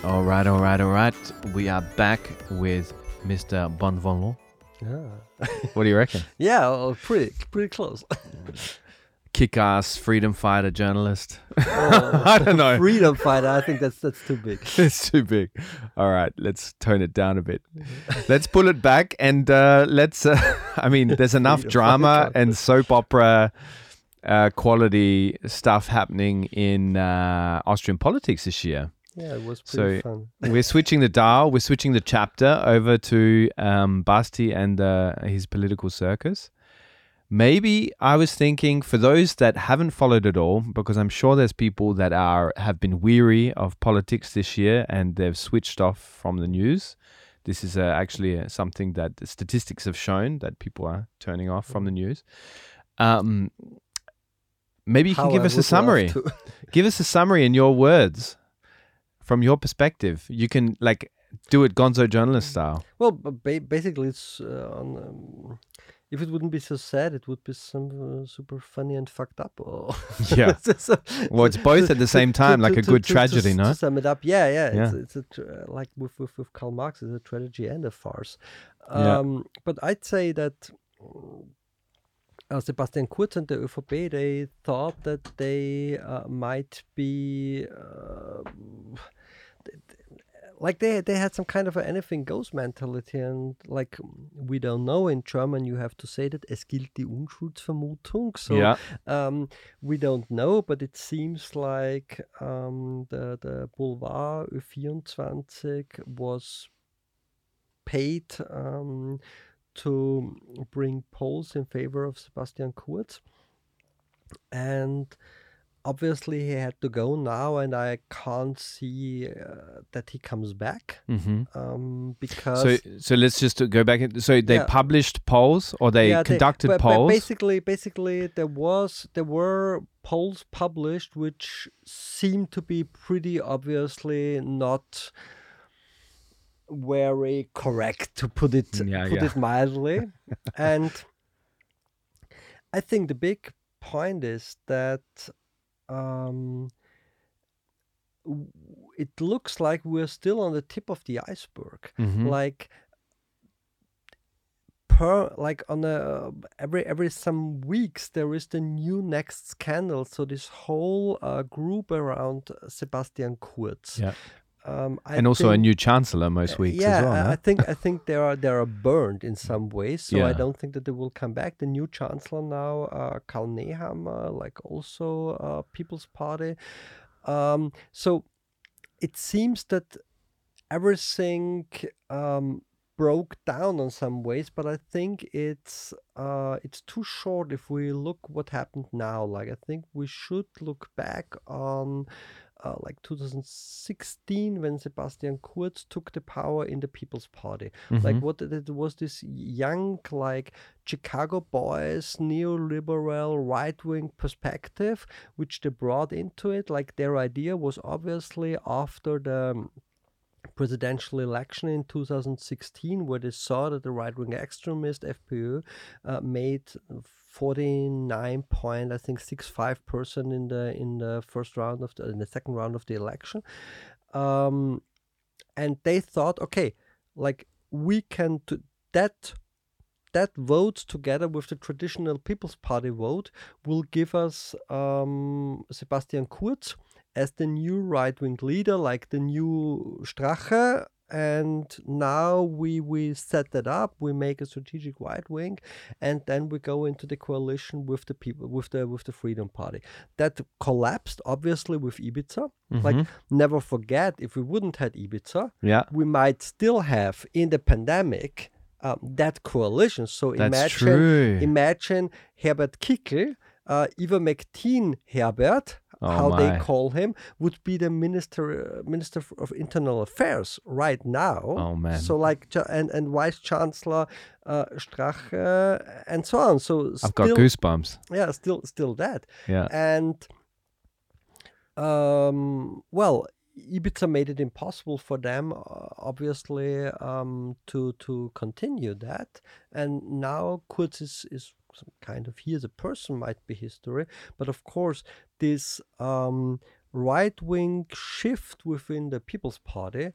All right, all right, all right. We are back with Mr. Bonvonlo. yeah What do you reckon? yeah oh, pretty pretty close Kick ass freedom fighter journalist. Oh, I don't know. freedom fighter I think that's that's too big It's too big. All right, let's tone it down a bit. Let's pull it back and uh, let's. Uh, I mean, there's enough Freedom drama and soap opera uh, quality stuff happening in uh, Austrian politics this year. Yeah it was So- pretty fun we're switching the dial. We're switching the chapter over to um, Basti and uh, his political circus. Maybe I was thinking for those that haven't followed it all, because I'm sure there's people that are have been weary of politics this year and they've switched off from the news. This is uh, actually uh, something that the statistics have shown that people are turning off from the news. Um, maybe you can give I us a summary. Give us a summary in your words, from your perspective. You can like do it Gonzo journalist style. Well, ba- basically, it's uh, on. Um, if it wouldn't be so sad, it would be some uh, super funny and fucked up. Or Yeah. So- Well, it's both at the same time, to- like a good to- tragedy, no? To sum it up, yeah, yeah, it's, Yeah. it's a tr- uh, like with, with with Karl Marx, it's a tragedy and a farce. Yeah. Um, But I'd say that uh, Sebastian Kurz and the ÖVP, they thought that they uh, might be. Like they they had some kind of a anything goes mentality and like we don't know in German you have to say that es gilt die Unschuldsvermutung so yeah. um, we don't know, but it seems like um, the the Boulevard Ö24 was paid um, to bring polls in favor of Sebastian Kurz, and obviously he had to go now, and I can't see uh, that he comes back hmm um, because. So, so let's just go back. in- So they Yeah. published polls, or they Yeah, conducted but- but polls. basically, basically, there was there were polls published which seemed to be pretty obviously not very correct, to put it Yeah, put it mildly. and I think the big point is that um, it looks like we're still on the tip of the iceberg Mhm. like per like on a every every some weeks there is the new next scandal so this whole uh, group around sebastian kurz Yeah. Um, I and also a new chancellor most weeks yeah, as well. I- I think I think they are they are burned in some ways. So I don't think that they will come back. The new chancellor now, uh, Karl Nehammer, like also uh, People's Party. Um, so it seems that everything um, broke down in some ways, but I think it's uh, it's too short if we look what happened now. Like I think we should look back on uh, like 2016 when Sebastian Kurz took the power in the People's Party. Like Mhm. what it it was this young like Chicago boys neoliberal right wing perspective which they brought into it. Like their idea was obviously after the um, presidential election in 2016 where they saw that the right-wing extremist FPÖ uh, made 49 point I think 65 percent in the in the first round of the in the second round of the election um, and they thought okay like we can to that that vote together with the traditional People's Party vote will give us um, Sebastian Kurz as the new right wing leader, like the new Strache. And now we we set that up. We make a strategic right wing, and then we go into the coalition with the people with the with the Freedom Party. That collapsed obviously with Ibiza. Like Mhm. never forget, if we wouldn't had Ibiza, yeah, we might still have in the pandemic um, that coalition. So that's imagine true. imagine Herbert Kickl, uh, Eva McTeen Herbert, Oh how they call him, would be the minister uh, minister of internal affairs right now. Oh, man. So like and and vice chancellor uh, Strache and so on. So I've got goosebumps. Yeah, still still that Yeah. and um, well ibiza made it impossible for them uh, obviously um, to to continue that and now kurz is, is some kind of he as a person might be history but of course this um, right-wing shift within the people's party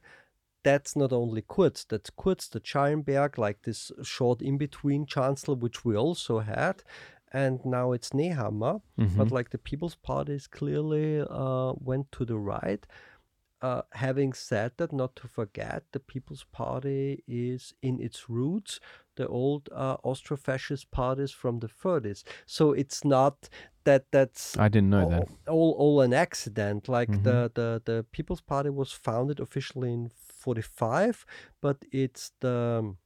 that's not only Kurz, that's Kurz, the Schallenberg, like this short in between chancellor, which we also had, and now it's Nehammer. Mhm. But like the People's Party is clearly uh, went to the right. Uh, having said that, not to forget, the People's Party is in its roots the old uh, Austro-fascist parties from the 30s. So it's not that that's I didn't know that. all, all all an accident. Like Mhm. the, the the People's Party was founded officially in 45, but it's the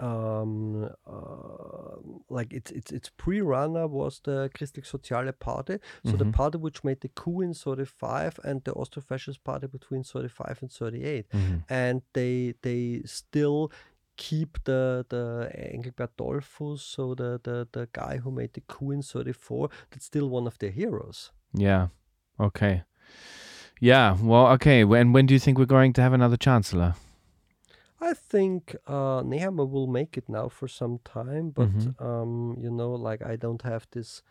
um uh, like its its its pre-runner was the Christlich Soziale Party so the Mhm. party which made the coup in 35 and the Austro-fascist party between 35 and 38 Mhm. and they they still keep the the Engelbert Dollfuss, so the, the the guy who made the coup in 34, that's still one of their heroes. Yeah. Okay. Yeah. Well. Okay. When when do you think we're going to have another chancellor? I think uh, Nehammer will make it now for some time, but Mhm. um, you know, like I don't have this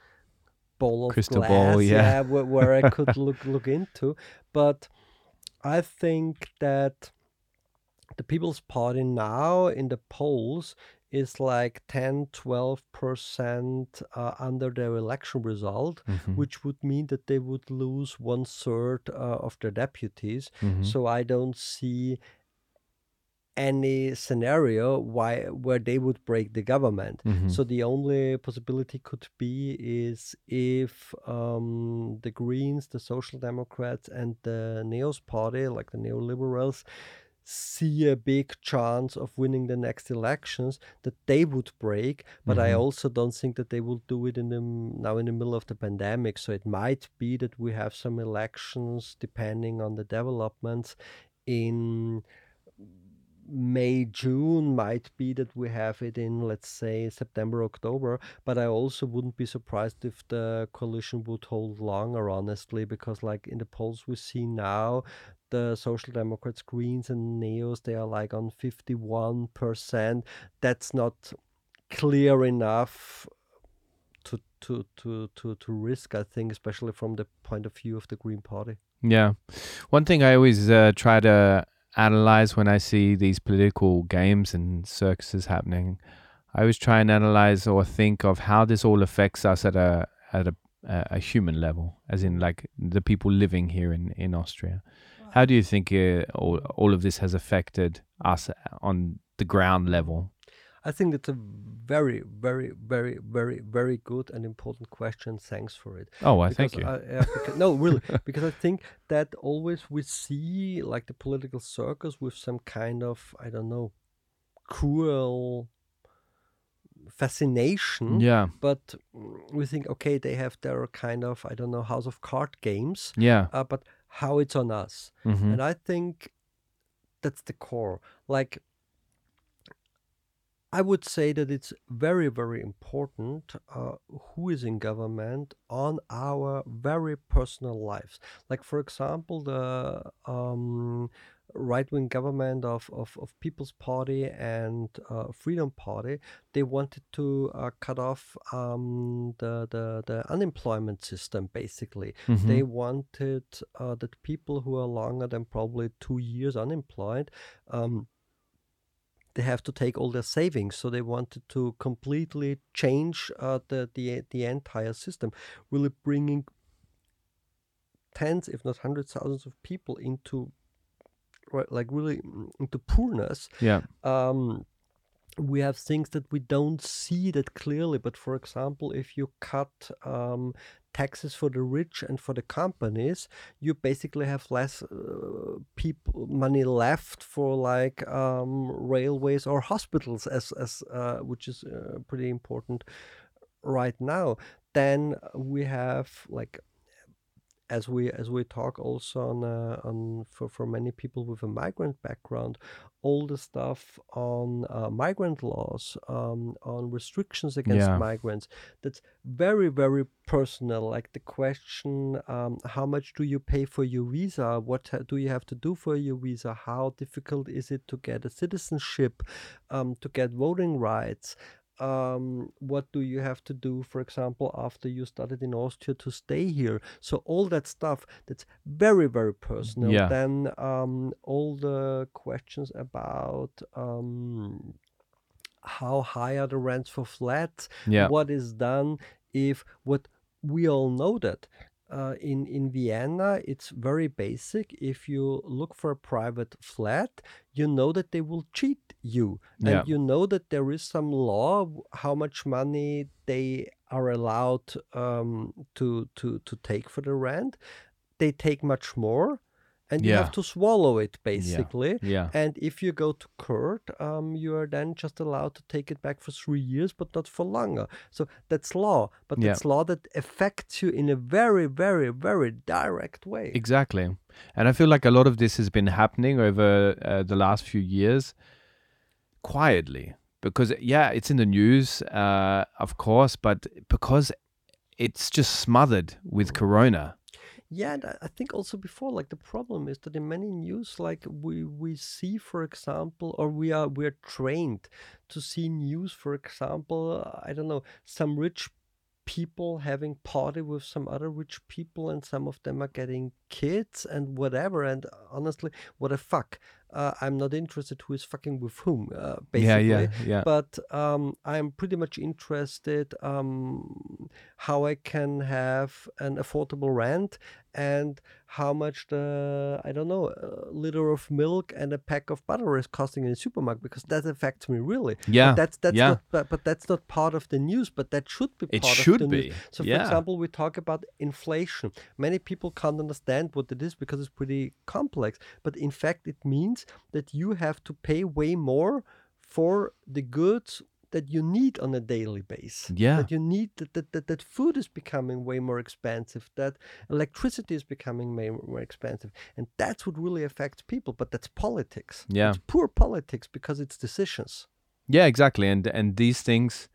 ball of Crystal glass, ball, yeah. where, where I could look look into. But I think that the People's Party now in the polls is like 10, 12 percent uh, under their election result, Mhm. which would mean that they would lose one third uh, of their deputies. Mhm. So I don't see any scenario why where they would break the government. Mhm. So the only possibility could be is if um, the Greens, the Social Democrats, and the Neos Party, like the neoliberals, see a big chance of winning the next elections, that they would break. But I Mhm. also don't think that they will do it in the now in the middle of the pandemic. So it might be that we have some elections depending on the developments in May, June might be that we have it in, let's say, September, October. But I also wouldn't be surprised if the coalition would hold longer, honestly, because, like in the polls we see now, the Social Democrats, Greens, and Neos, they are like on 51%. That's not clear enough to, to, to, to, to risk, I think, especially from the point of view of the Green Party. Yeah. One thing I always uh, try to analyze when I see these political games and circuses happening, I always try and analyze or think of how this all affects us at a at a a human level, as in like the people living here in in Austria. How do you think uh, all all of this has affected us on the ground level? I think that's a very, very, very, very, very good and important question. Thanks for it. Oh, I thank you. I- yeah, because- no, really, because I think that always we see like the political circus with some kind of I don't know, cruel fascination. Yeah, But we think okay, they have their kind of I don't know House of Card games, yeah. uh, but how it's on us. hmm And I think that's the core. Like, I would say that it's very, very important uh, who is in government on our very personal lives. Like, for example, the um, right wing government of, of, of People's Party and uh, Freedom Party, they wanted to uh, cut off um, the, the, the unemployment system, basically Mm-hmm. they wanted uh, that people who are longer than probably two years unemployed um, they have to take all their savings so they wanted to completely change uh, the, the the entire system really bringing tens if not hundreds thousands of people into right, like really mm, into poorness yeah, um, we have things that we don't see that clearly. But for example, if you cut um, taxes for the rich and for the companies, you basically have less uh, people money left for like um, railways or hospitals, as as uh, which is uh, pretty important right now. Then we have like as we as we talk also on uh, on for for many people with a migrant background all the stuff on uh, migrant laws um, on restrictions against Yeah. migrants that's very very personal like the question um, how much do you pay for your visa? What ha- do you have to do for your visa? How difficult is it to get a citizenship um, to get voting rights um, what do you have to do, for example, after you studied in Austria to stay here? So all that stuff that's very, very personal. Yeah. Then um, all the questions about um, how high are the rents for flats? yeah, What is done if what we all know that uh, in in Vienna it's very basic. If you look for a private flat, you know that they will cheat you, Yeah. and you know that there is some law how much money they are allowed um, to to to take for the rent. They take much more, and you have to swallow it basically. yeah. And if you go to court, um, you are then just allowed to take it back for three years, but not for longer. So that's law, but Yeah. that's law that affects you in a very, very, very direct way. Exactly. And I feel like a lot of this has been happening over uh, the last few years. quietly because yeah, it's in the news, uh, of course, but because it's just smothered with corona. Yeah, I think also before, like the problem is that in many news, like we we see, for example, or we are we're trained to see news, for example, I don't know, some rich people having party with some other rich people, and some of them are getting kids and whatever. And honestly, what the fuck? Uh, I'm not interested who is fucking with whom. Uh, basically, Yeah, yeah, yeah. but um, I'm pretty much interested um, how I can have an affordable rent and how much the I don't know a liter of milk and a pack of butter is costing in the supermarket because that affects me really. Yeah, but that's that's yeah. not but, but that's not part of the news. But that should be. It part should of the news. be, So, for example, we talk about inflation. Many people can't understand what it is because it's pretty complex. But in fact, it means that you have to pay way more for the goods that you need on a daily basis. Yeah. That you need that, that, that, that food is becoming way more expensive, that electricity is becoming way more expensive. And that's what really affects people. But that's politics. Yeah. It's poor politics because it's decisions. Yeah, exactly. And and these things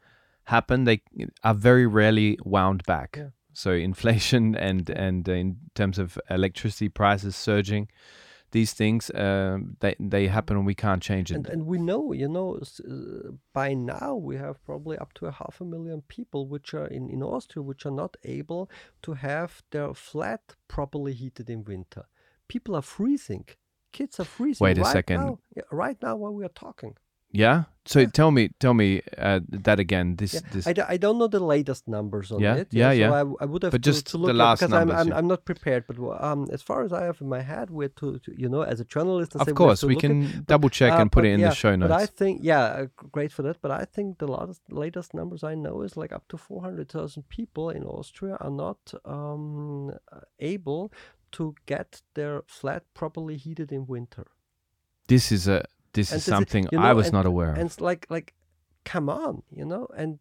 happen. They are very rarely wound back. Yeah. So inflation and and uh, in terms of electricity prices surging, these things um, they they happen and we can't change it. And, and we know, you know, uh, by now we have probably up to a half a million people which are in, in Austria which are not able to have their flat properly heated in winter. People are freezing. Kids are freezing. Wait a right second. Now, right now while we are talking. Yeah. So Yeah. tell me tell me uh, that again. This Yeah, this. I, d- I don't know the latest numbers on Yeah, it. yeah, so yeah. I, I would have But to, just to look at- last because I'm, I'm, yeah. I'm not prepared. But um, as far as I have in my head, we're to, to you know, as a journalist, of course, we at- can double check Uh, and put it in yeah, the show notes. But I think, yeah, uh, great for that. But I think the latest, latest numbers I know is like up to 400,000 people in Austria are not um, uh, able to get their flat properly heated in winter. This is a this And is this is- something you I was and- not aware of. And it's like, like, come on, you know, and.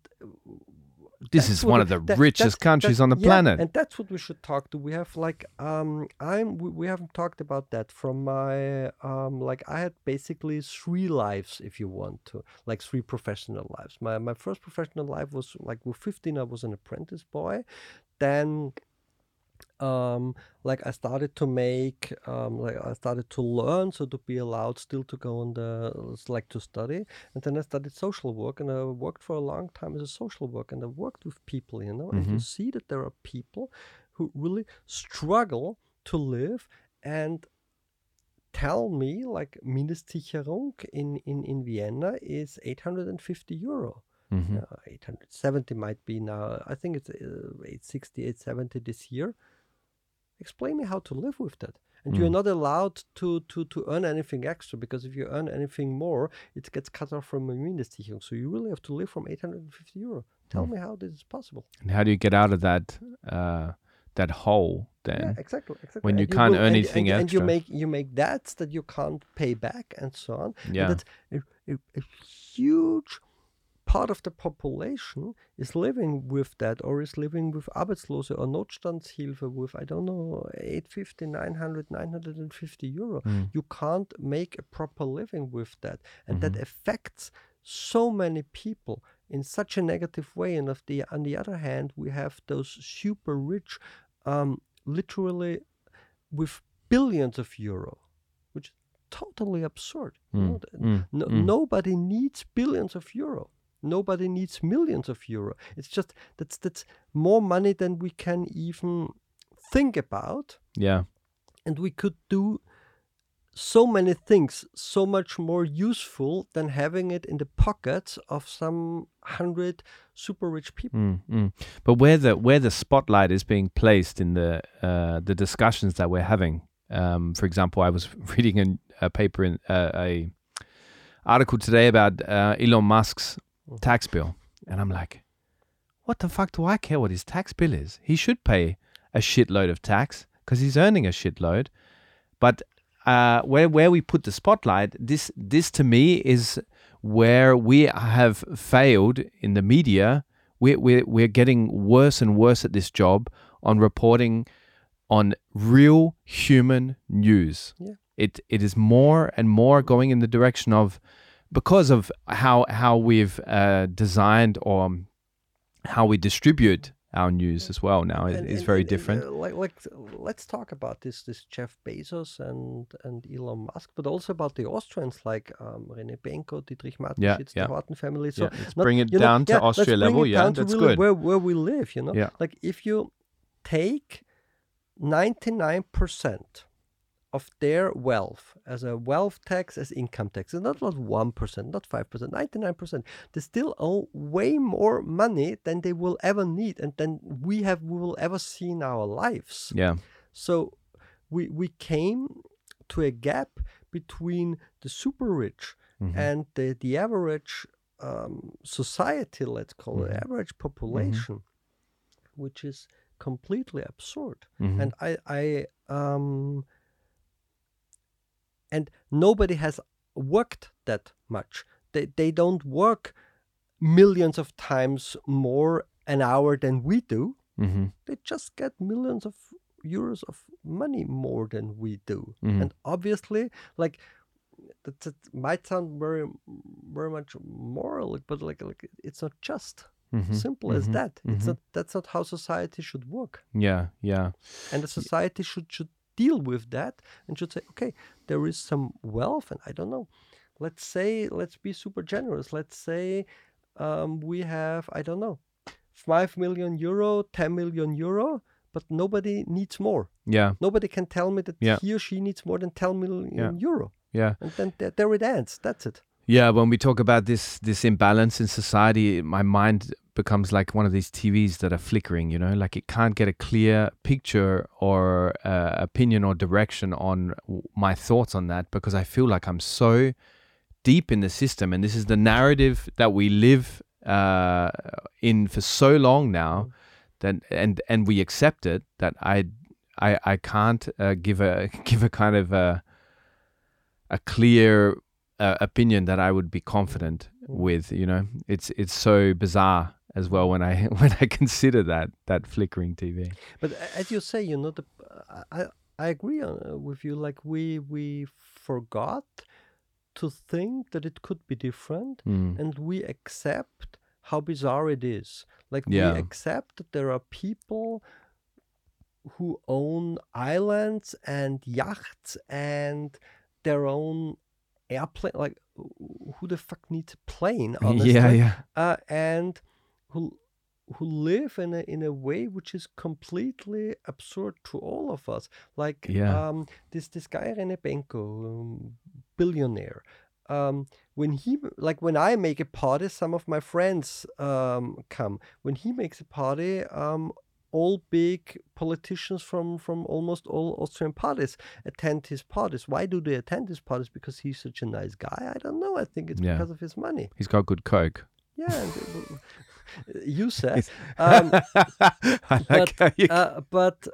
This is one we- of the that- richest that's- countries on the yeah, planet. and that's what we should talk to. We have like um I'm we, we haven't talked about that from my um like I had basically three lives if you want to like three professional lives. My my first professional life was like with 15 I was an apprentice boy. Then um like i started to make um like i started to learn so to be allowed still to go on the like to study and then i studied social work and i worked for a long time as a social worker and i worked with people you know and you Mhm. see that there are people who really struggle to live and tell me like Mindestsicherung in, in, in Vienna is 850 euro. Mhm. Uh, 870 might be now. I think it's uh, 860, 870 this year. Explain me how to live with that. And you're Mm. not allowed to, to, to earn anything extra because if you earn anything more, it gets cut off from your Mindestsicherung. So you really have to live from 850 euro. Tell Mm. me how this is possible. And how do you get out of that uh, that hole then? Yeah, exactly. exactly. when you And can't will- earn and, anything and, and you make you make debts that you can't pay back and so on. And Yeah. that's a, a, a huge part of the population is living with that or is living with Arbeitslose or Notstandshilfe with, I don't know, 850, 900, 950 euro. Mm. You can't make a proper living with that. And that Mhm. affects so many people in such a negative way. And of the, on the other hand, we have those super rich, um, literally with billions of euro, which is totally absurd. you know, mm, no, mm. Nobody needs billions of euro. Nobody needs millions of euro. It's just that's that's more money than we can even think about, Yeah. and we could do so many things so much more useful than having it in the pockets of some hundred super rich people. Mm, mm. But where the where the spotlight is being placed in the uh, the discussions that we're having, um, for example, I was reading a, a paper in uh, a article today about uh, Elon Musk's. Tax bill, and I'm like, what the fuck do I care what his tax bill is? He should pay a shitload of tax because he's earning a shitload. But uh, where where we put the spotlight, this this to me is where we have failed in the media. We're, we're, we're getting worse and worse at this job on reporting on real human news. Yeah. It it is more and more going in the direction of because of how how we've uh, designed or um, how we distribute our news as well now is, And- is and- very and, different. uh, like, like, let's talk about this, this Jeff Bezos and and Elon Musk, but also about the Austrians like um, René Benko, Dietrich Mateschitz, yeah. the Horten family. So yeah, let's not- bring it you know, down to yeah, Austria level. Yeah, down that's really good. Where where we live, you know, Yeah. like if you take ninety nine percent of their wealth as a wealth tax as income tax, and not not one percent, not five percent, ninety nine percent, they still owe way more money than they will ever need, and than we have we will ever see in our lives. Yeah, So we we came to a gap between the super rich Mhm. and the the average um, society, let's call it Mhm. average population, which is completely absurd. Mhm. And I I um and nobody has worked that much. They they don't work millions of times more an hour than we do Mhm. they just get millions of euros of money more than we do Mhm. and obviously like that, that might sound very very much moral but like like it's not just Mhm. simple as Mhm. that it's Mhm. not that's not how society should work Yeah, yeah, and the society should should deal with that and should say okay there is some wealth and i don't know. Let's say let's be super generous. Let's say um, we have i don't know 5 million euro 10 million euro but nobody needs more. Yeah, nobody can tell me that Yeah. he or she needs more than 10 million Yeah. euro. Yeah. and then there, there it ends. That's it Yeah, when we talk about this this imbalance in society, my mind becomes like one of these TVs that are flickering. You know, like it can't get a clear picture or uh, opinion or direction on my thoughts on that because I feel like I'm so deep in the system, and this is the narrative that we live uh, in for so long now that and and we accept it that I I I can't uh, give a give a kind of a a clear uh, opinion that I would be confident with. You know, it's it's so bizarre as well when I when I consider that that flickering TV. But as you say, you know, the I I- agree on, uh, with you. Like we we forgot to think that it could be different, Mm. and we accept how bizarre it is. Like Yeah. we accept that there are people who own islands and yachts and their own airplane. Like who the fuck needs a plane? Honestly? Yeah, yeah, uh, and who who live in a in a way which is completely absurd to all of us. Like Yeah. um, this this guy René Benko, um, billionaire. Um, when he like when I make a party, some of my friends um, come. When he makes a party, um, all big politicians from from almost all Austrian parties attend his parties. Why do they attend his parties? Because he's such a nice guy. I don't know. I think it's Yeah. because of his money. he's got good coke. Yeah, you said. Um, I like how you, uh, but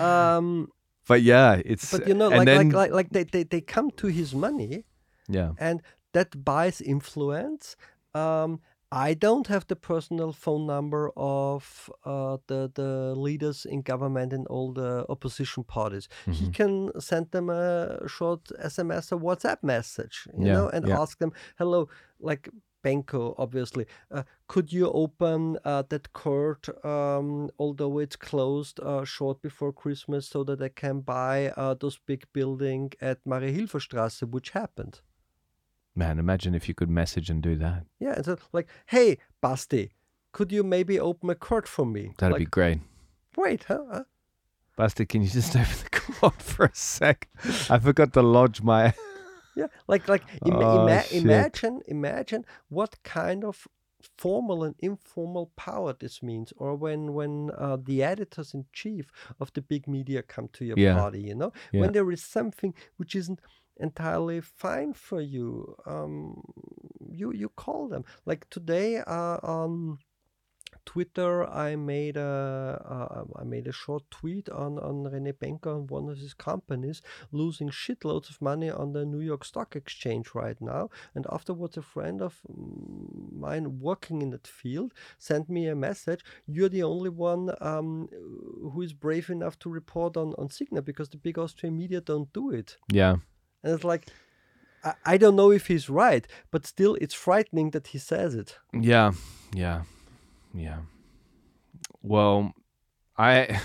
um, but yeah, it's but you know, like then, like like like they, they they come to his money, yeah, and that buys influence. Um, I don't have the personal phone number of uh, the the leaders in government and all the opposition parties. He Mhm. can send them a short SMS or WhatsApp message, you Yeah, know, and yeah. ask them, "Hello, like Benko, obviously, uh, could you open uh, that court, um, although it's closed uh, short before Christmas, so that I can buy uh, those big building at Mariahilfer Straße, which happened." Man, imagine if you could message and do that. Yeah, and so like, "Hey, Basti, could you maybe open a court for me?" That'd like, be great. Wait, huh? Basti, can you just open the court for a sec? I forgot to lodge my. Yeah, like like ima- Oh, ima- imagine imagine what kind of formal and informal power this means, or when when uh, the editors in chief of the big media come to your Yeah. party, you know, Yeah. when there is something which isn't entirely fine for you, um, you you call them. Like today, uh, on Twitter, I made a uh, I made a short tweet on on René Benko and one of his companies losing shitloads of money on the New York Stock Exchange right now. And afterwards, a friend of mine working in that field sent me a message. You're the only one um, who is brave enough to report on on Signa because the big Austrian media don't do it. Yeah, And it's like. I, I don't know if he's right, but still, it's frightening that he says it. Yeah, yeah, yeah. Well, I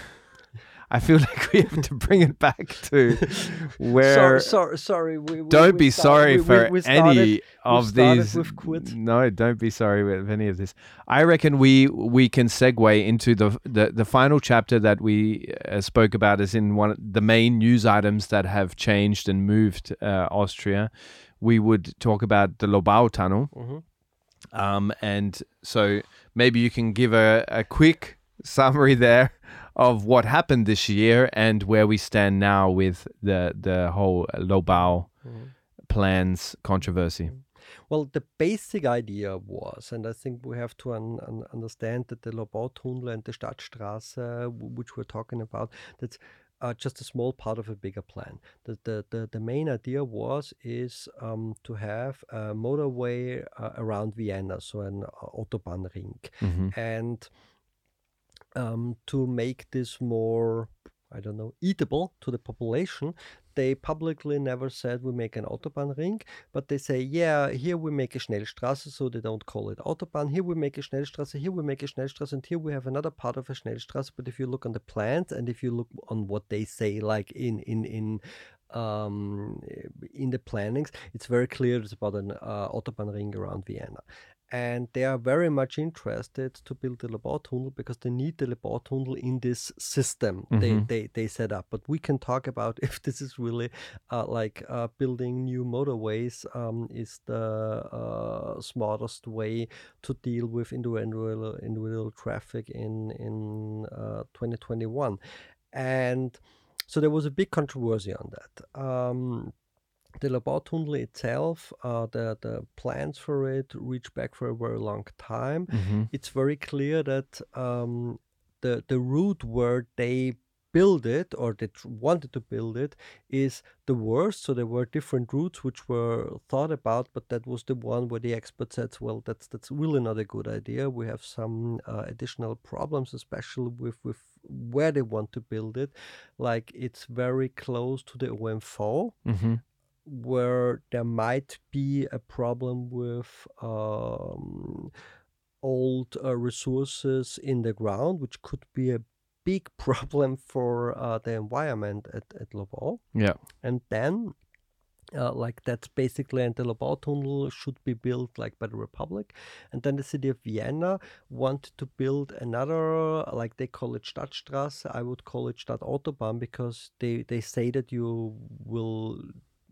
I feel like we have to bring it back to where. sorry, sorry, sorry. We, we, don't we be start- sorry for started- any of started these. with quit. No, don't be sorry with any of this. I reckon we we can segue into the the, the final chapter that we uh, spoke about is in one of the main news items that have changed and moved uh, Austria. We would talk about the Lobau Tunnel. Mhm. Um, and so maybe you can give a, a quick summary there of what happened this year and where we stand now with the the whole Lobau Mhm. plans controversy. Well, the basic idea was, and I think we have to un- un- understand that the Lobautunnel and the Stadtstraße, which we're talking about, that's uh, just a small part of a bigger plan. The, the, the, the main idea was is um, to have a motorway uh, around Vienna, so an uh, Autobahnring, hmm and um, to make this more i don't know eatable to the population they publicly never said we make an autobahnring but they say yeah here we make a schnellstraße so they don't call it autobahn. Here we make a schnellstraße here we make a schnellstraße and here we have another part of a schnellstraße. But if you look on the plans and if you look on what they say like in in in um, in the plannings, it's very clear it's about an uh, autobahn ring around Vienna and they are very much interested to build the Lobau tunnel because they need the Lobau tunnel in this system they, Mhm. they they set up. But we can talk about if this is really uh, like uh, building new motorways um, is the uh, smartest way to deal with individual individual traffic in in uh, 2021, and so there was a big controversy on that. Um, the Lobautunnel itself, uh, the the plans for it reach back for a very long time. hmm It's very clear that um, the the route where they build it or they tr- wanted to build it is the worst. So there were different routes which were thought about, but that was the one where the expert said, "Well, that's that's really not a good idea. We have some uh, additional problems, especially with with where they want to build it. Like it's very close to the OMV." hmm where there might be a problem with um, old uh, resources in the ground, which could be a big problem for uh, the environment at, at Lobau. Yeah. And then, uh, like that's basically, and the Lobau tunnel should be built like by the Republic. And then the city of Vienna wanted to build another, like they call it Stadtstraße. I would call it Stadtautobahn because they, they say that you will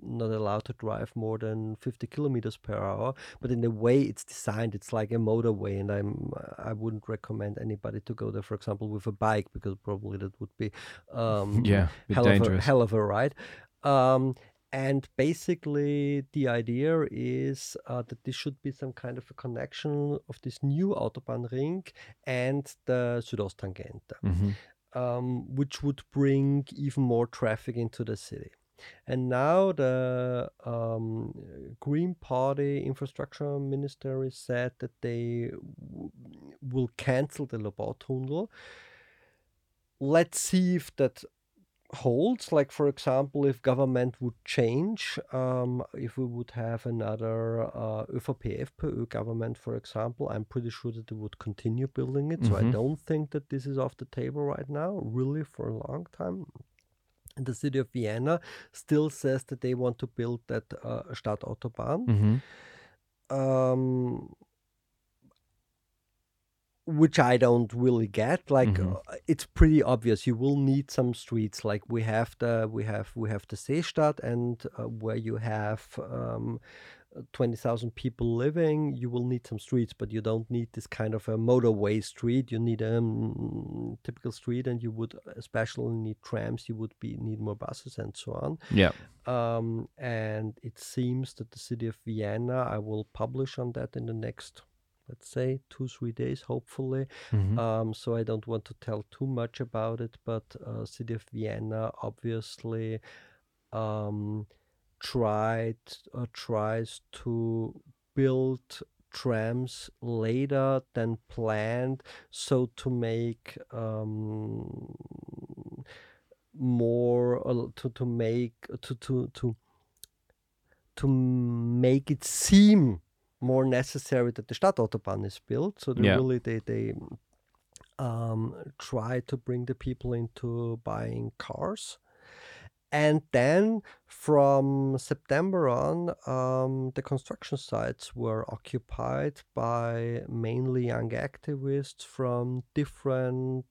not allowed to drive more than 50 kilometers per hour but in the way it's designed it's like a motorway and i'm i wouldn't recommend anybody to go there for example with a bike because probably that would be um Yeah. Hell of, a, dangerous. hell of a ride. Um, and basically, the idea is uh, that this should be some kind of a connection of this new Autobahn Ring and the Südosttangente, hmm um, which would bring even more traffic into the city. And now the um, Green Party infrastructure ministry said that they w- will cancel the Lobau tunnel. Let's see if that holds. Like, for example, if government would change, um, if we would have another uh, ÖVP FPÖ government, for example, I'm pretty sure that they would continue building it. So I Mhm. don't think that this is off the table right now, really, for a long time. And the city of Vienna still says that they want to build that uh, Stadtautobahn. hmm Um, which I don't really get. Like Mhm. uh, it's pretty obvious. You will need some streets. Like we have the we have we have the Seestadt, and uh, where you have um, twenty thousand people living, you will need some streets. But you don't need this kind of a motorway street. You need a um, typical street, and you would especially need trams. You would be need more buses and so on. Yeah. Um, and it seems that the city of Vienna, I will publish on that in the next, let's say, two, three days, hopefully. hmm Um, so I don't want to tell too much about it, but uh, city of Vienna obviously um, tried or tries to build trams later than planned, so to make um, more uh, to to make to to to to make it seem more necessary that the Stadtautobahn is built. So they Yeah. really they they um, try to bring the people into buying cars. And then from September on, um, the construction sites were occupied by mainly young activists from different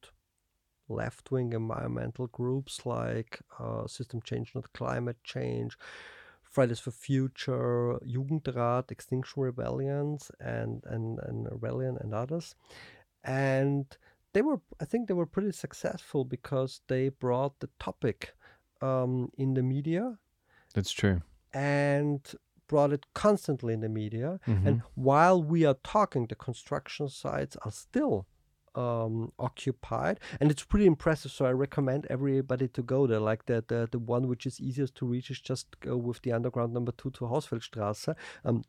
left wing environmental groups like uh, System Change, Not Climate Change, Fridays for Future, Jugendrat, Extinction Rebellions, and, and, and Rebellion and others. And they were, I think they were pretty successful because they brought the topic um, in the media That's true. and brought it constantly in the media. Mhm. And while we are talking, the construction sites are still um, occupied, and it's pretty impressive. So I recommend everybody to go there. Like the the, the one which is easiest to reach is just go with the underground number two to Hausfeldstraße. Um,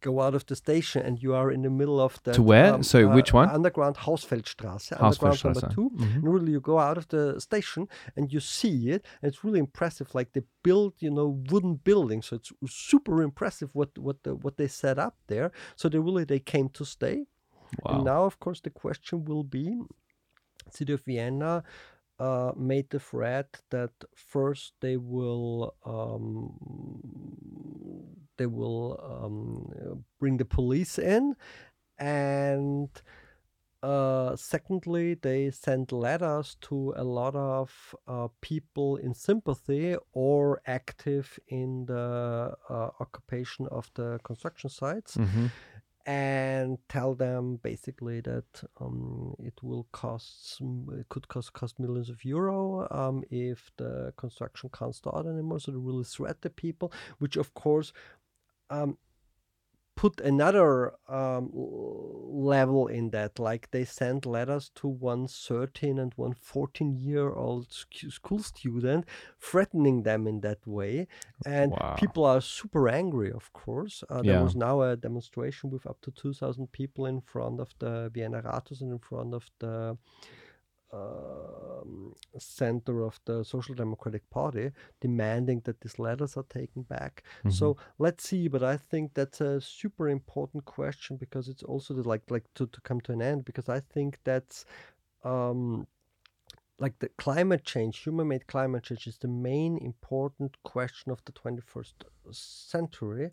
go out of the station, and you are in the middle of the To where? Sorry, which one? Underground Hausfeldstraße. Underground number Hausfeldstraße. two. Mhm. And really, you go out of the station and you see it. And it's really impressive. Like they build, you know, wooden buildings. So it's super impressive what what the, what they set up there. So they really they came to stay. Wow. And now, of course, the question will be: City of Vienna uh, made the threat that first they will um, they will um, bring the police in, and uh, secondly, they send letters to a lot of uh, people in sympathy or active in the uh, occupation of the construction sites Mhm. and tell them basically that um, it will cost it could cost cost millions of euro um, if the construction can't start anymore. So they really threat the people, which of course um, put another um, level in that. Like they sent letters to one 13 and one 14 year old sc- school student, threatening them in that way. And Wow. people are super angry, of course. Uh, there Yeah. was now a demonstration with up to 2,000 people in front of the Vienna Rathaus and in front of the center of the Social Democratic Party, demanding that these letters are taken back. So let's see. But I think that's a super important question because it's also the, like like to, to come to an end because I think that's um, like the climate change, human-made climate change, is the main important question of the 21st century,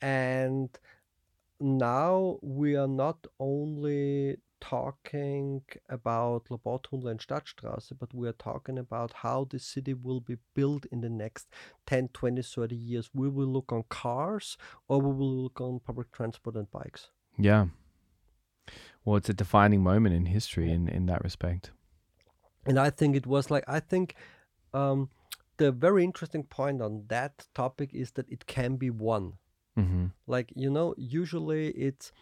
and now we are not only talking about Lobautunnel and Stadtstraße, but we are talking about how the city will be built in the next 10, 20, 30 years. We will look on cars or we will look on public transport and bikes. Yeah. Well, it's a defining moment in history in, in that respect. And I think it was like, I think um, the very interesting point on that topic is that it can be won. hmm like you know usually it's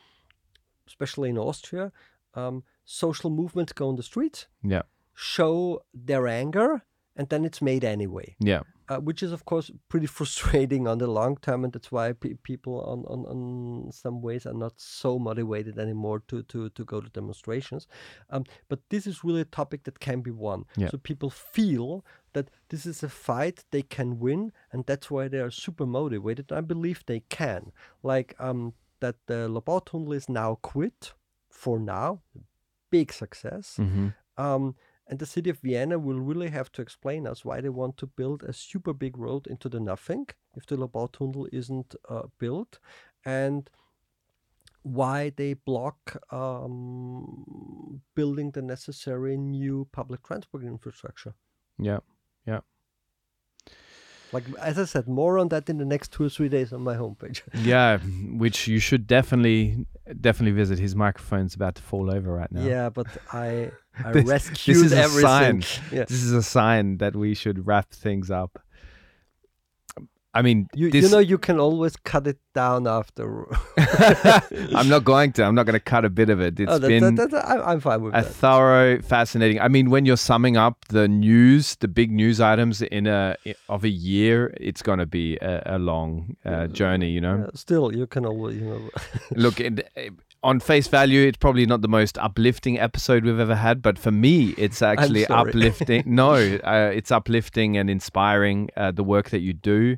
especially in austria um, social movements go on the streets Yeah. show their anger and then it's made anyway Yeah. uh, which is of course pretty frustrating on the long term and that's why pe- people on, on, on some ways are not so motivated anymore to, to, to go to demonstrations um, but this is really a topic that can be won Yeah. so people feel that this is a fight they can win and that's why they are super motivated i believe they can like um, that the Lobautunnel is now quit for now big success hmm um, and the city of Vienna will really have to explain us why they want to build a super big road into the nothing if the Lobautunnel isn't uh, built, and why they block um, building the necessary new public transport infrastructure. Yeah, yeah. Like as I said, more on that in the next two or three days on my homepage. Yeah. Which you should definitely, definitely visit. His microphone's about to fall over right now. Yeah, but I I This- rescued this is a sign. Yeah. This is a sign that we should wrap things up. I mean, You, this, you know you can always cut it down after. I'm not going to. I'm not going to cut a bit of it. It's oh, that, been that, that, I, I'm fine with a thorough, fascinating. I mean, when you're summing up the news, the big news items in a of a year, it's going to be a, a long uh, journey. You know, Yeah, still, you can always, you know. look it, on face value, it's probably not the most uplifting episode we've ever had, but for me, it's actually uplifting. no, uh, it's uplifting and inspiring. Uh, the work that you do,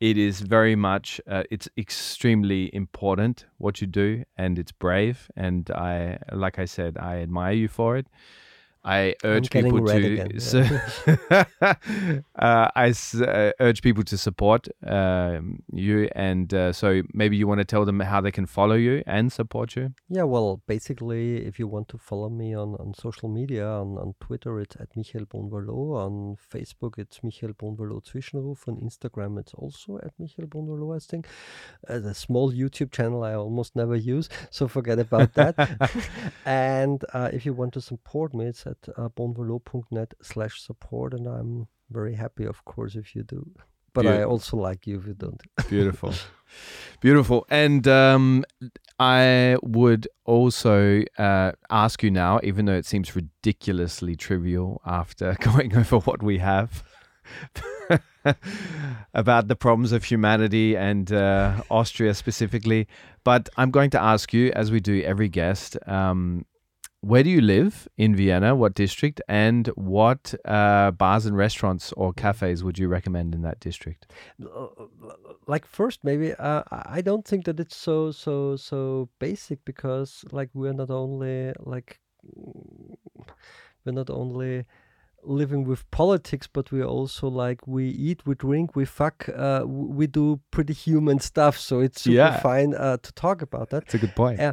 it is very much uh, it's extremely important what you do and it's brave and i like i said i admire you for it I urge people to so, uh, I s- uh, urge people to support um, you, and uh, so maybe you want to tell them how they can follow you and support you. Yeah, well, basically, if you want to follow me on, on social media, on, on Twitter, it's at Michael Bonvalot. On Facebook, it's Michael Bonvalot Zwischenruf. On Instagram, it's also at Michael Bonvalot, I think. Uh, the small YouTube channel I almost never use, so forget about that. and uh, if you want to support me, it's at uh, bonvalot.net slash support, and I'm very happy, of course, if you do. But I also like you if you don't. Beautiful, beautiful. And um, I would also uh, ask you now, even though it seems ridiculously trivial after going over what we have. about the problems of humanity and uh, Austria specifically. But I'm going to ask you, as we do every guest, um, where do you live in Vienna? What district? And what uh, bars and restaurants or cafes would you recommend in that district? uh, like first maybe uh, I don't think that it's so so so basic because like we're not only like we're not only living with politics but we also like we eat we drink we fuck uh, we do pretty human stuff so it's super Yeah. fine uh, to talk about that That's a good point. Yeah.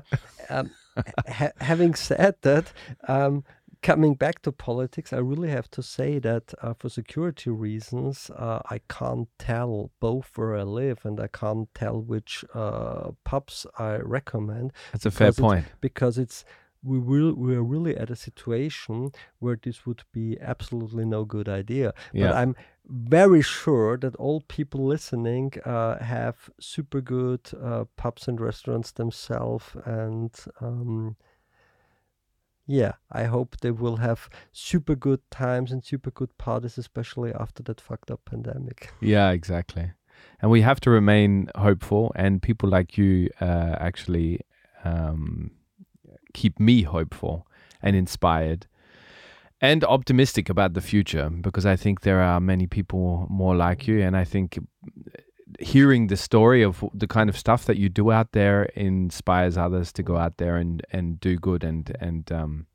um, ha- having said that, um, coming back to politics, I really have to say that uh, for security reasons, uh, I can't tell both where I live and I can't tell which uh, pubs I recommend That's a fair point. because it's we will we are really at a situation where this would be absolutely no good idea. But Yeah. I'm very sure that all people listening uh, have super good uh, pubs and restaurants themselves, and um, yeah, I hope they will have super good times and super good parties, especially after that fucked up pandemic. Yeah, exactly. And we have to remain hopeful, and people like you uh, actually um, keep me hopeful and inspired and optimistic about the future because I think there are many people more like you, and I think hearing the story of the kind of stuff that you do out there inspires others to go out there and, and do good and and um,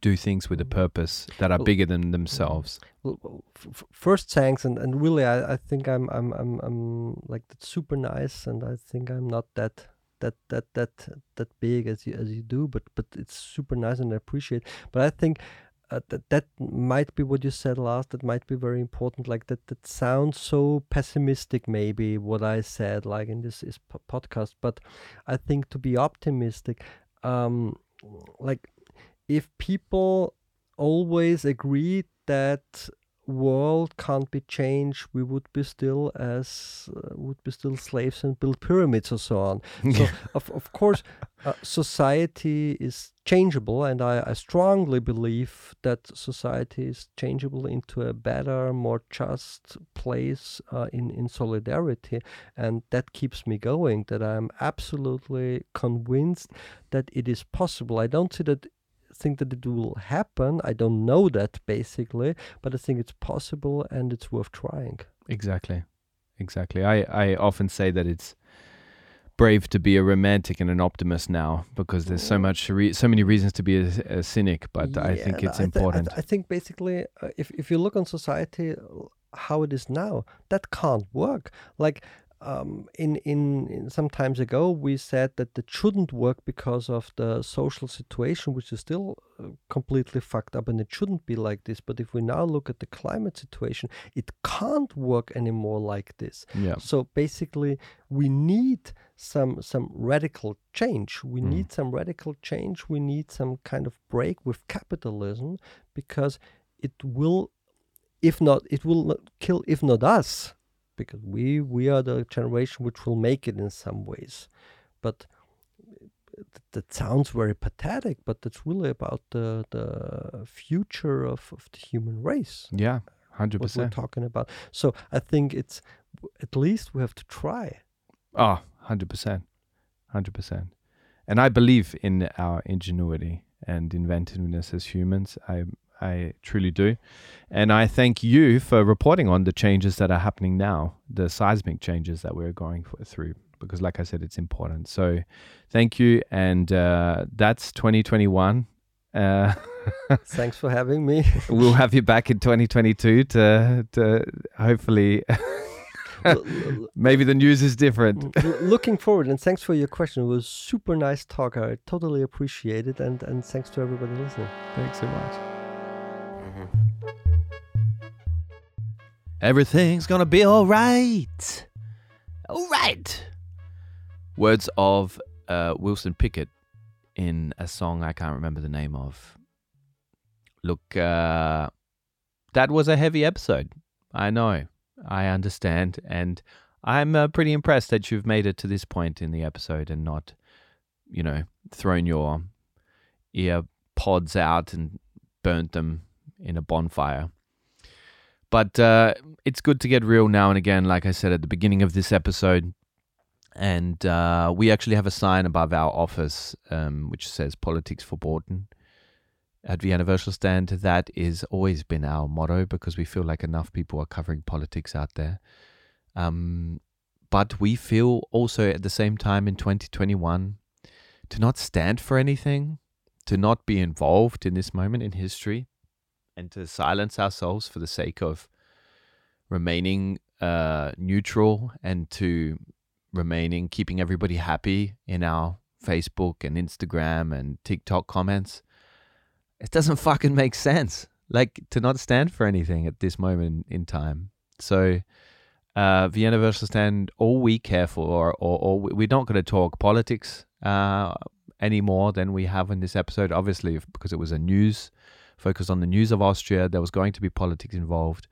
do things with a purpose that are bigger than themselves. well, well, f- f- first thanks. And, and really I, I think I'm I'm I'm I'm like that's super nice. And I think I'm not that that that that that big as you as you do but but it's super nice and I appreciate. But I think uh, that that might be what you said last that might be very important like that that sounds so pessimistic maybe what I said like in this is po- podcast but I think to be optimistic um like if people always agree that world can't be changed. We would be still as uh, would be still slaves and build pyramids or so on. So of, of course uh, society is changeable and I, I strongly believe that society is changeable into a better more just place uh, in in solidarity. And that keeps me going that i'm absolutely convinced that it is possible. I don't see that think that it will happen i don't know that basically but i think it's possible and it's worth trying Exactly. Exactly. I, I often say that it's brave to be a romantic and an optimist now because there's so much re- so many reasons to be a, a cynic but I think it's I I important. th- I, think basically, uh, if if you look on society, how it is now, that can't work. Like um, in, in in some times ago, we said that it shouldn't work because of the social situation, which is still uh, completely fucked up, and it shouldn't be like this. But if we now look at the climate situation, it can't work anymore like this. yeah. So basically, we need some some radical change. We Mm. need some radical change. We need some kind of break with capitalism because it will, if not, it will not kill, if not us, because we we are the generation which will make it in some ways. But th- that sounds very pathetic, but it's really about the the future of, of the human race Yeah. 100% what we're talking about. So I think it's at least we have to try. Oh, 100%. 100%. And I believe in our ingenuity and inventiveness as humans. I I truly do. And I thank you for reporting on the changes that are happening now, the seismic changes that we're going for, through, because, like I said, it's important. So, thank you. And uh, that's 2021. Uh, Thanks for having me. we'll have you back in 2022 to, to hopefully. Maybe the news is different. Looking forward, and thanks for your question. It was super nice talk. I totally appreciate it, and and thanks to everybody listening. Thanks so much. Everything's gonna be all right. All right. Words of uh, Wilson Pickett in a song I can't remember the name of. Look, uh, that was a heavy episode. I know. I understand. And I'm uh, pretty impressed that you've made it to this point in the episode and not, you know, thrown your ear pods out and burnt them in a bonfire. But uh, it's good to get real now and again, like I said at the beginning of this episode. And uh, we actually have a sign above our office um, which says Politics verboten at the Würstelstand. That is always been our motto because we feel like enough people are covering politics out there. Um, but we feel also at the same time in 2021 to not stand for anything, to not be involved in this moment in history, and to silence ourselves for the sake of remaining uh, neutral and to remaining keeping everybody happy in our Facebook and Instagram and TikTok comments. It doesn't fucking make sense. Like to not stand for anything at this moment in time. So, uh, Vienna Würstelstand, all we care for, or, or, or we're not going to talk politics uh, any more than we have in this episode. Obviously, because it was a news focus on the news of Austria, there was going to be politics involved.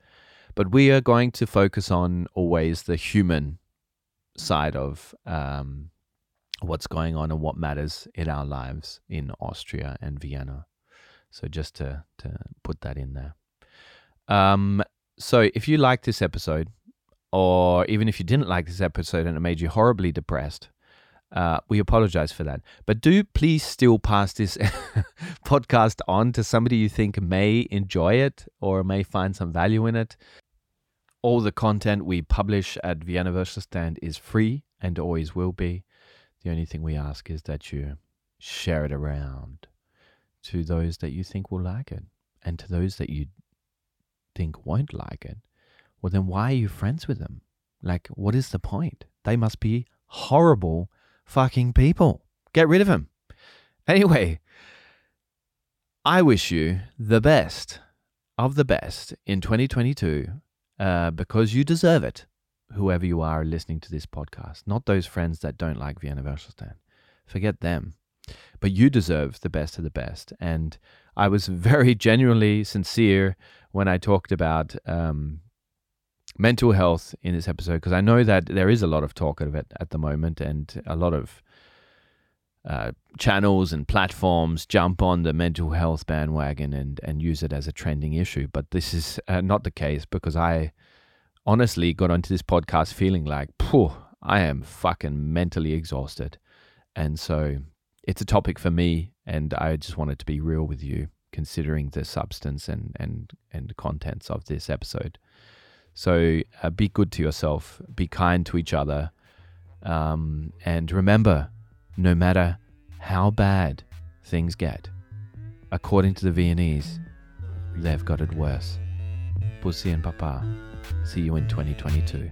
But we are going to focus on always the human side of um, what's going on and what matters in our lives in Austria and Vienna. So just to to put that in there. Um, so if you like this episode, or even if you didn't like this episode and it made you horribly depressed, uh, we apologize for that. But do please still pass this podcast on to somebody you think may enjoy it or may find some value in it. All the content we publish at Vienna Würstelstand is free and always will be. The only thing we ask is that you share it around to those that you think will like it and to those that you think won't like it. Well, then why are you friends with them? Like, what is the point? They must be horrible fucking people. Get rid of them. Anyway, I wish you the best of the best in 2022 uh, because you deserve it, whoever you are listening to this podcast. Not those friends that don't like Vienna Würstelstand. Forget them. But you deserve the best of the best. And I was very genuinely sincere when I talked about um, mental health in this episode because I know that there is a lot of talk of it at the moment and a lot of uh, channels and platforms jump on the mental health bandwagon and, and use it as a trending issue. But this is uh, not the case because I honestly got onto this podcast feeling like, phew, I am fucking mentally exhausted. And so it's a topic for me, and I just wanted to be real with you, considering the substance and, and, and contents of this episode. So uh, be good to yourself, be kind to each other, um, and remember no matter how bad things get, according to the Viennese, they've got it worse. Pussy and Papa. See you in 2022.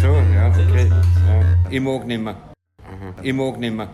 Så, ja, okay. Ja. I må ikke nimmer. I må nimmer.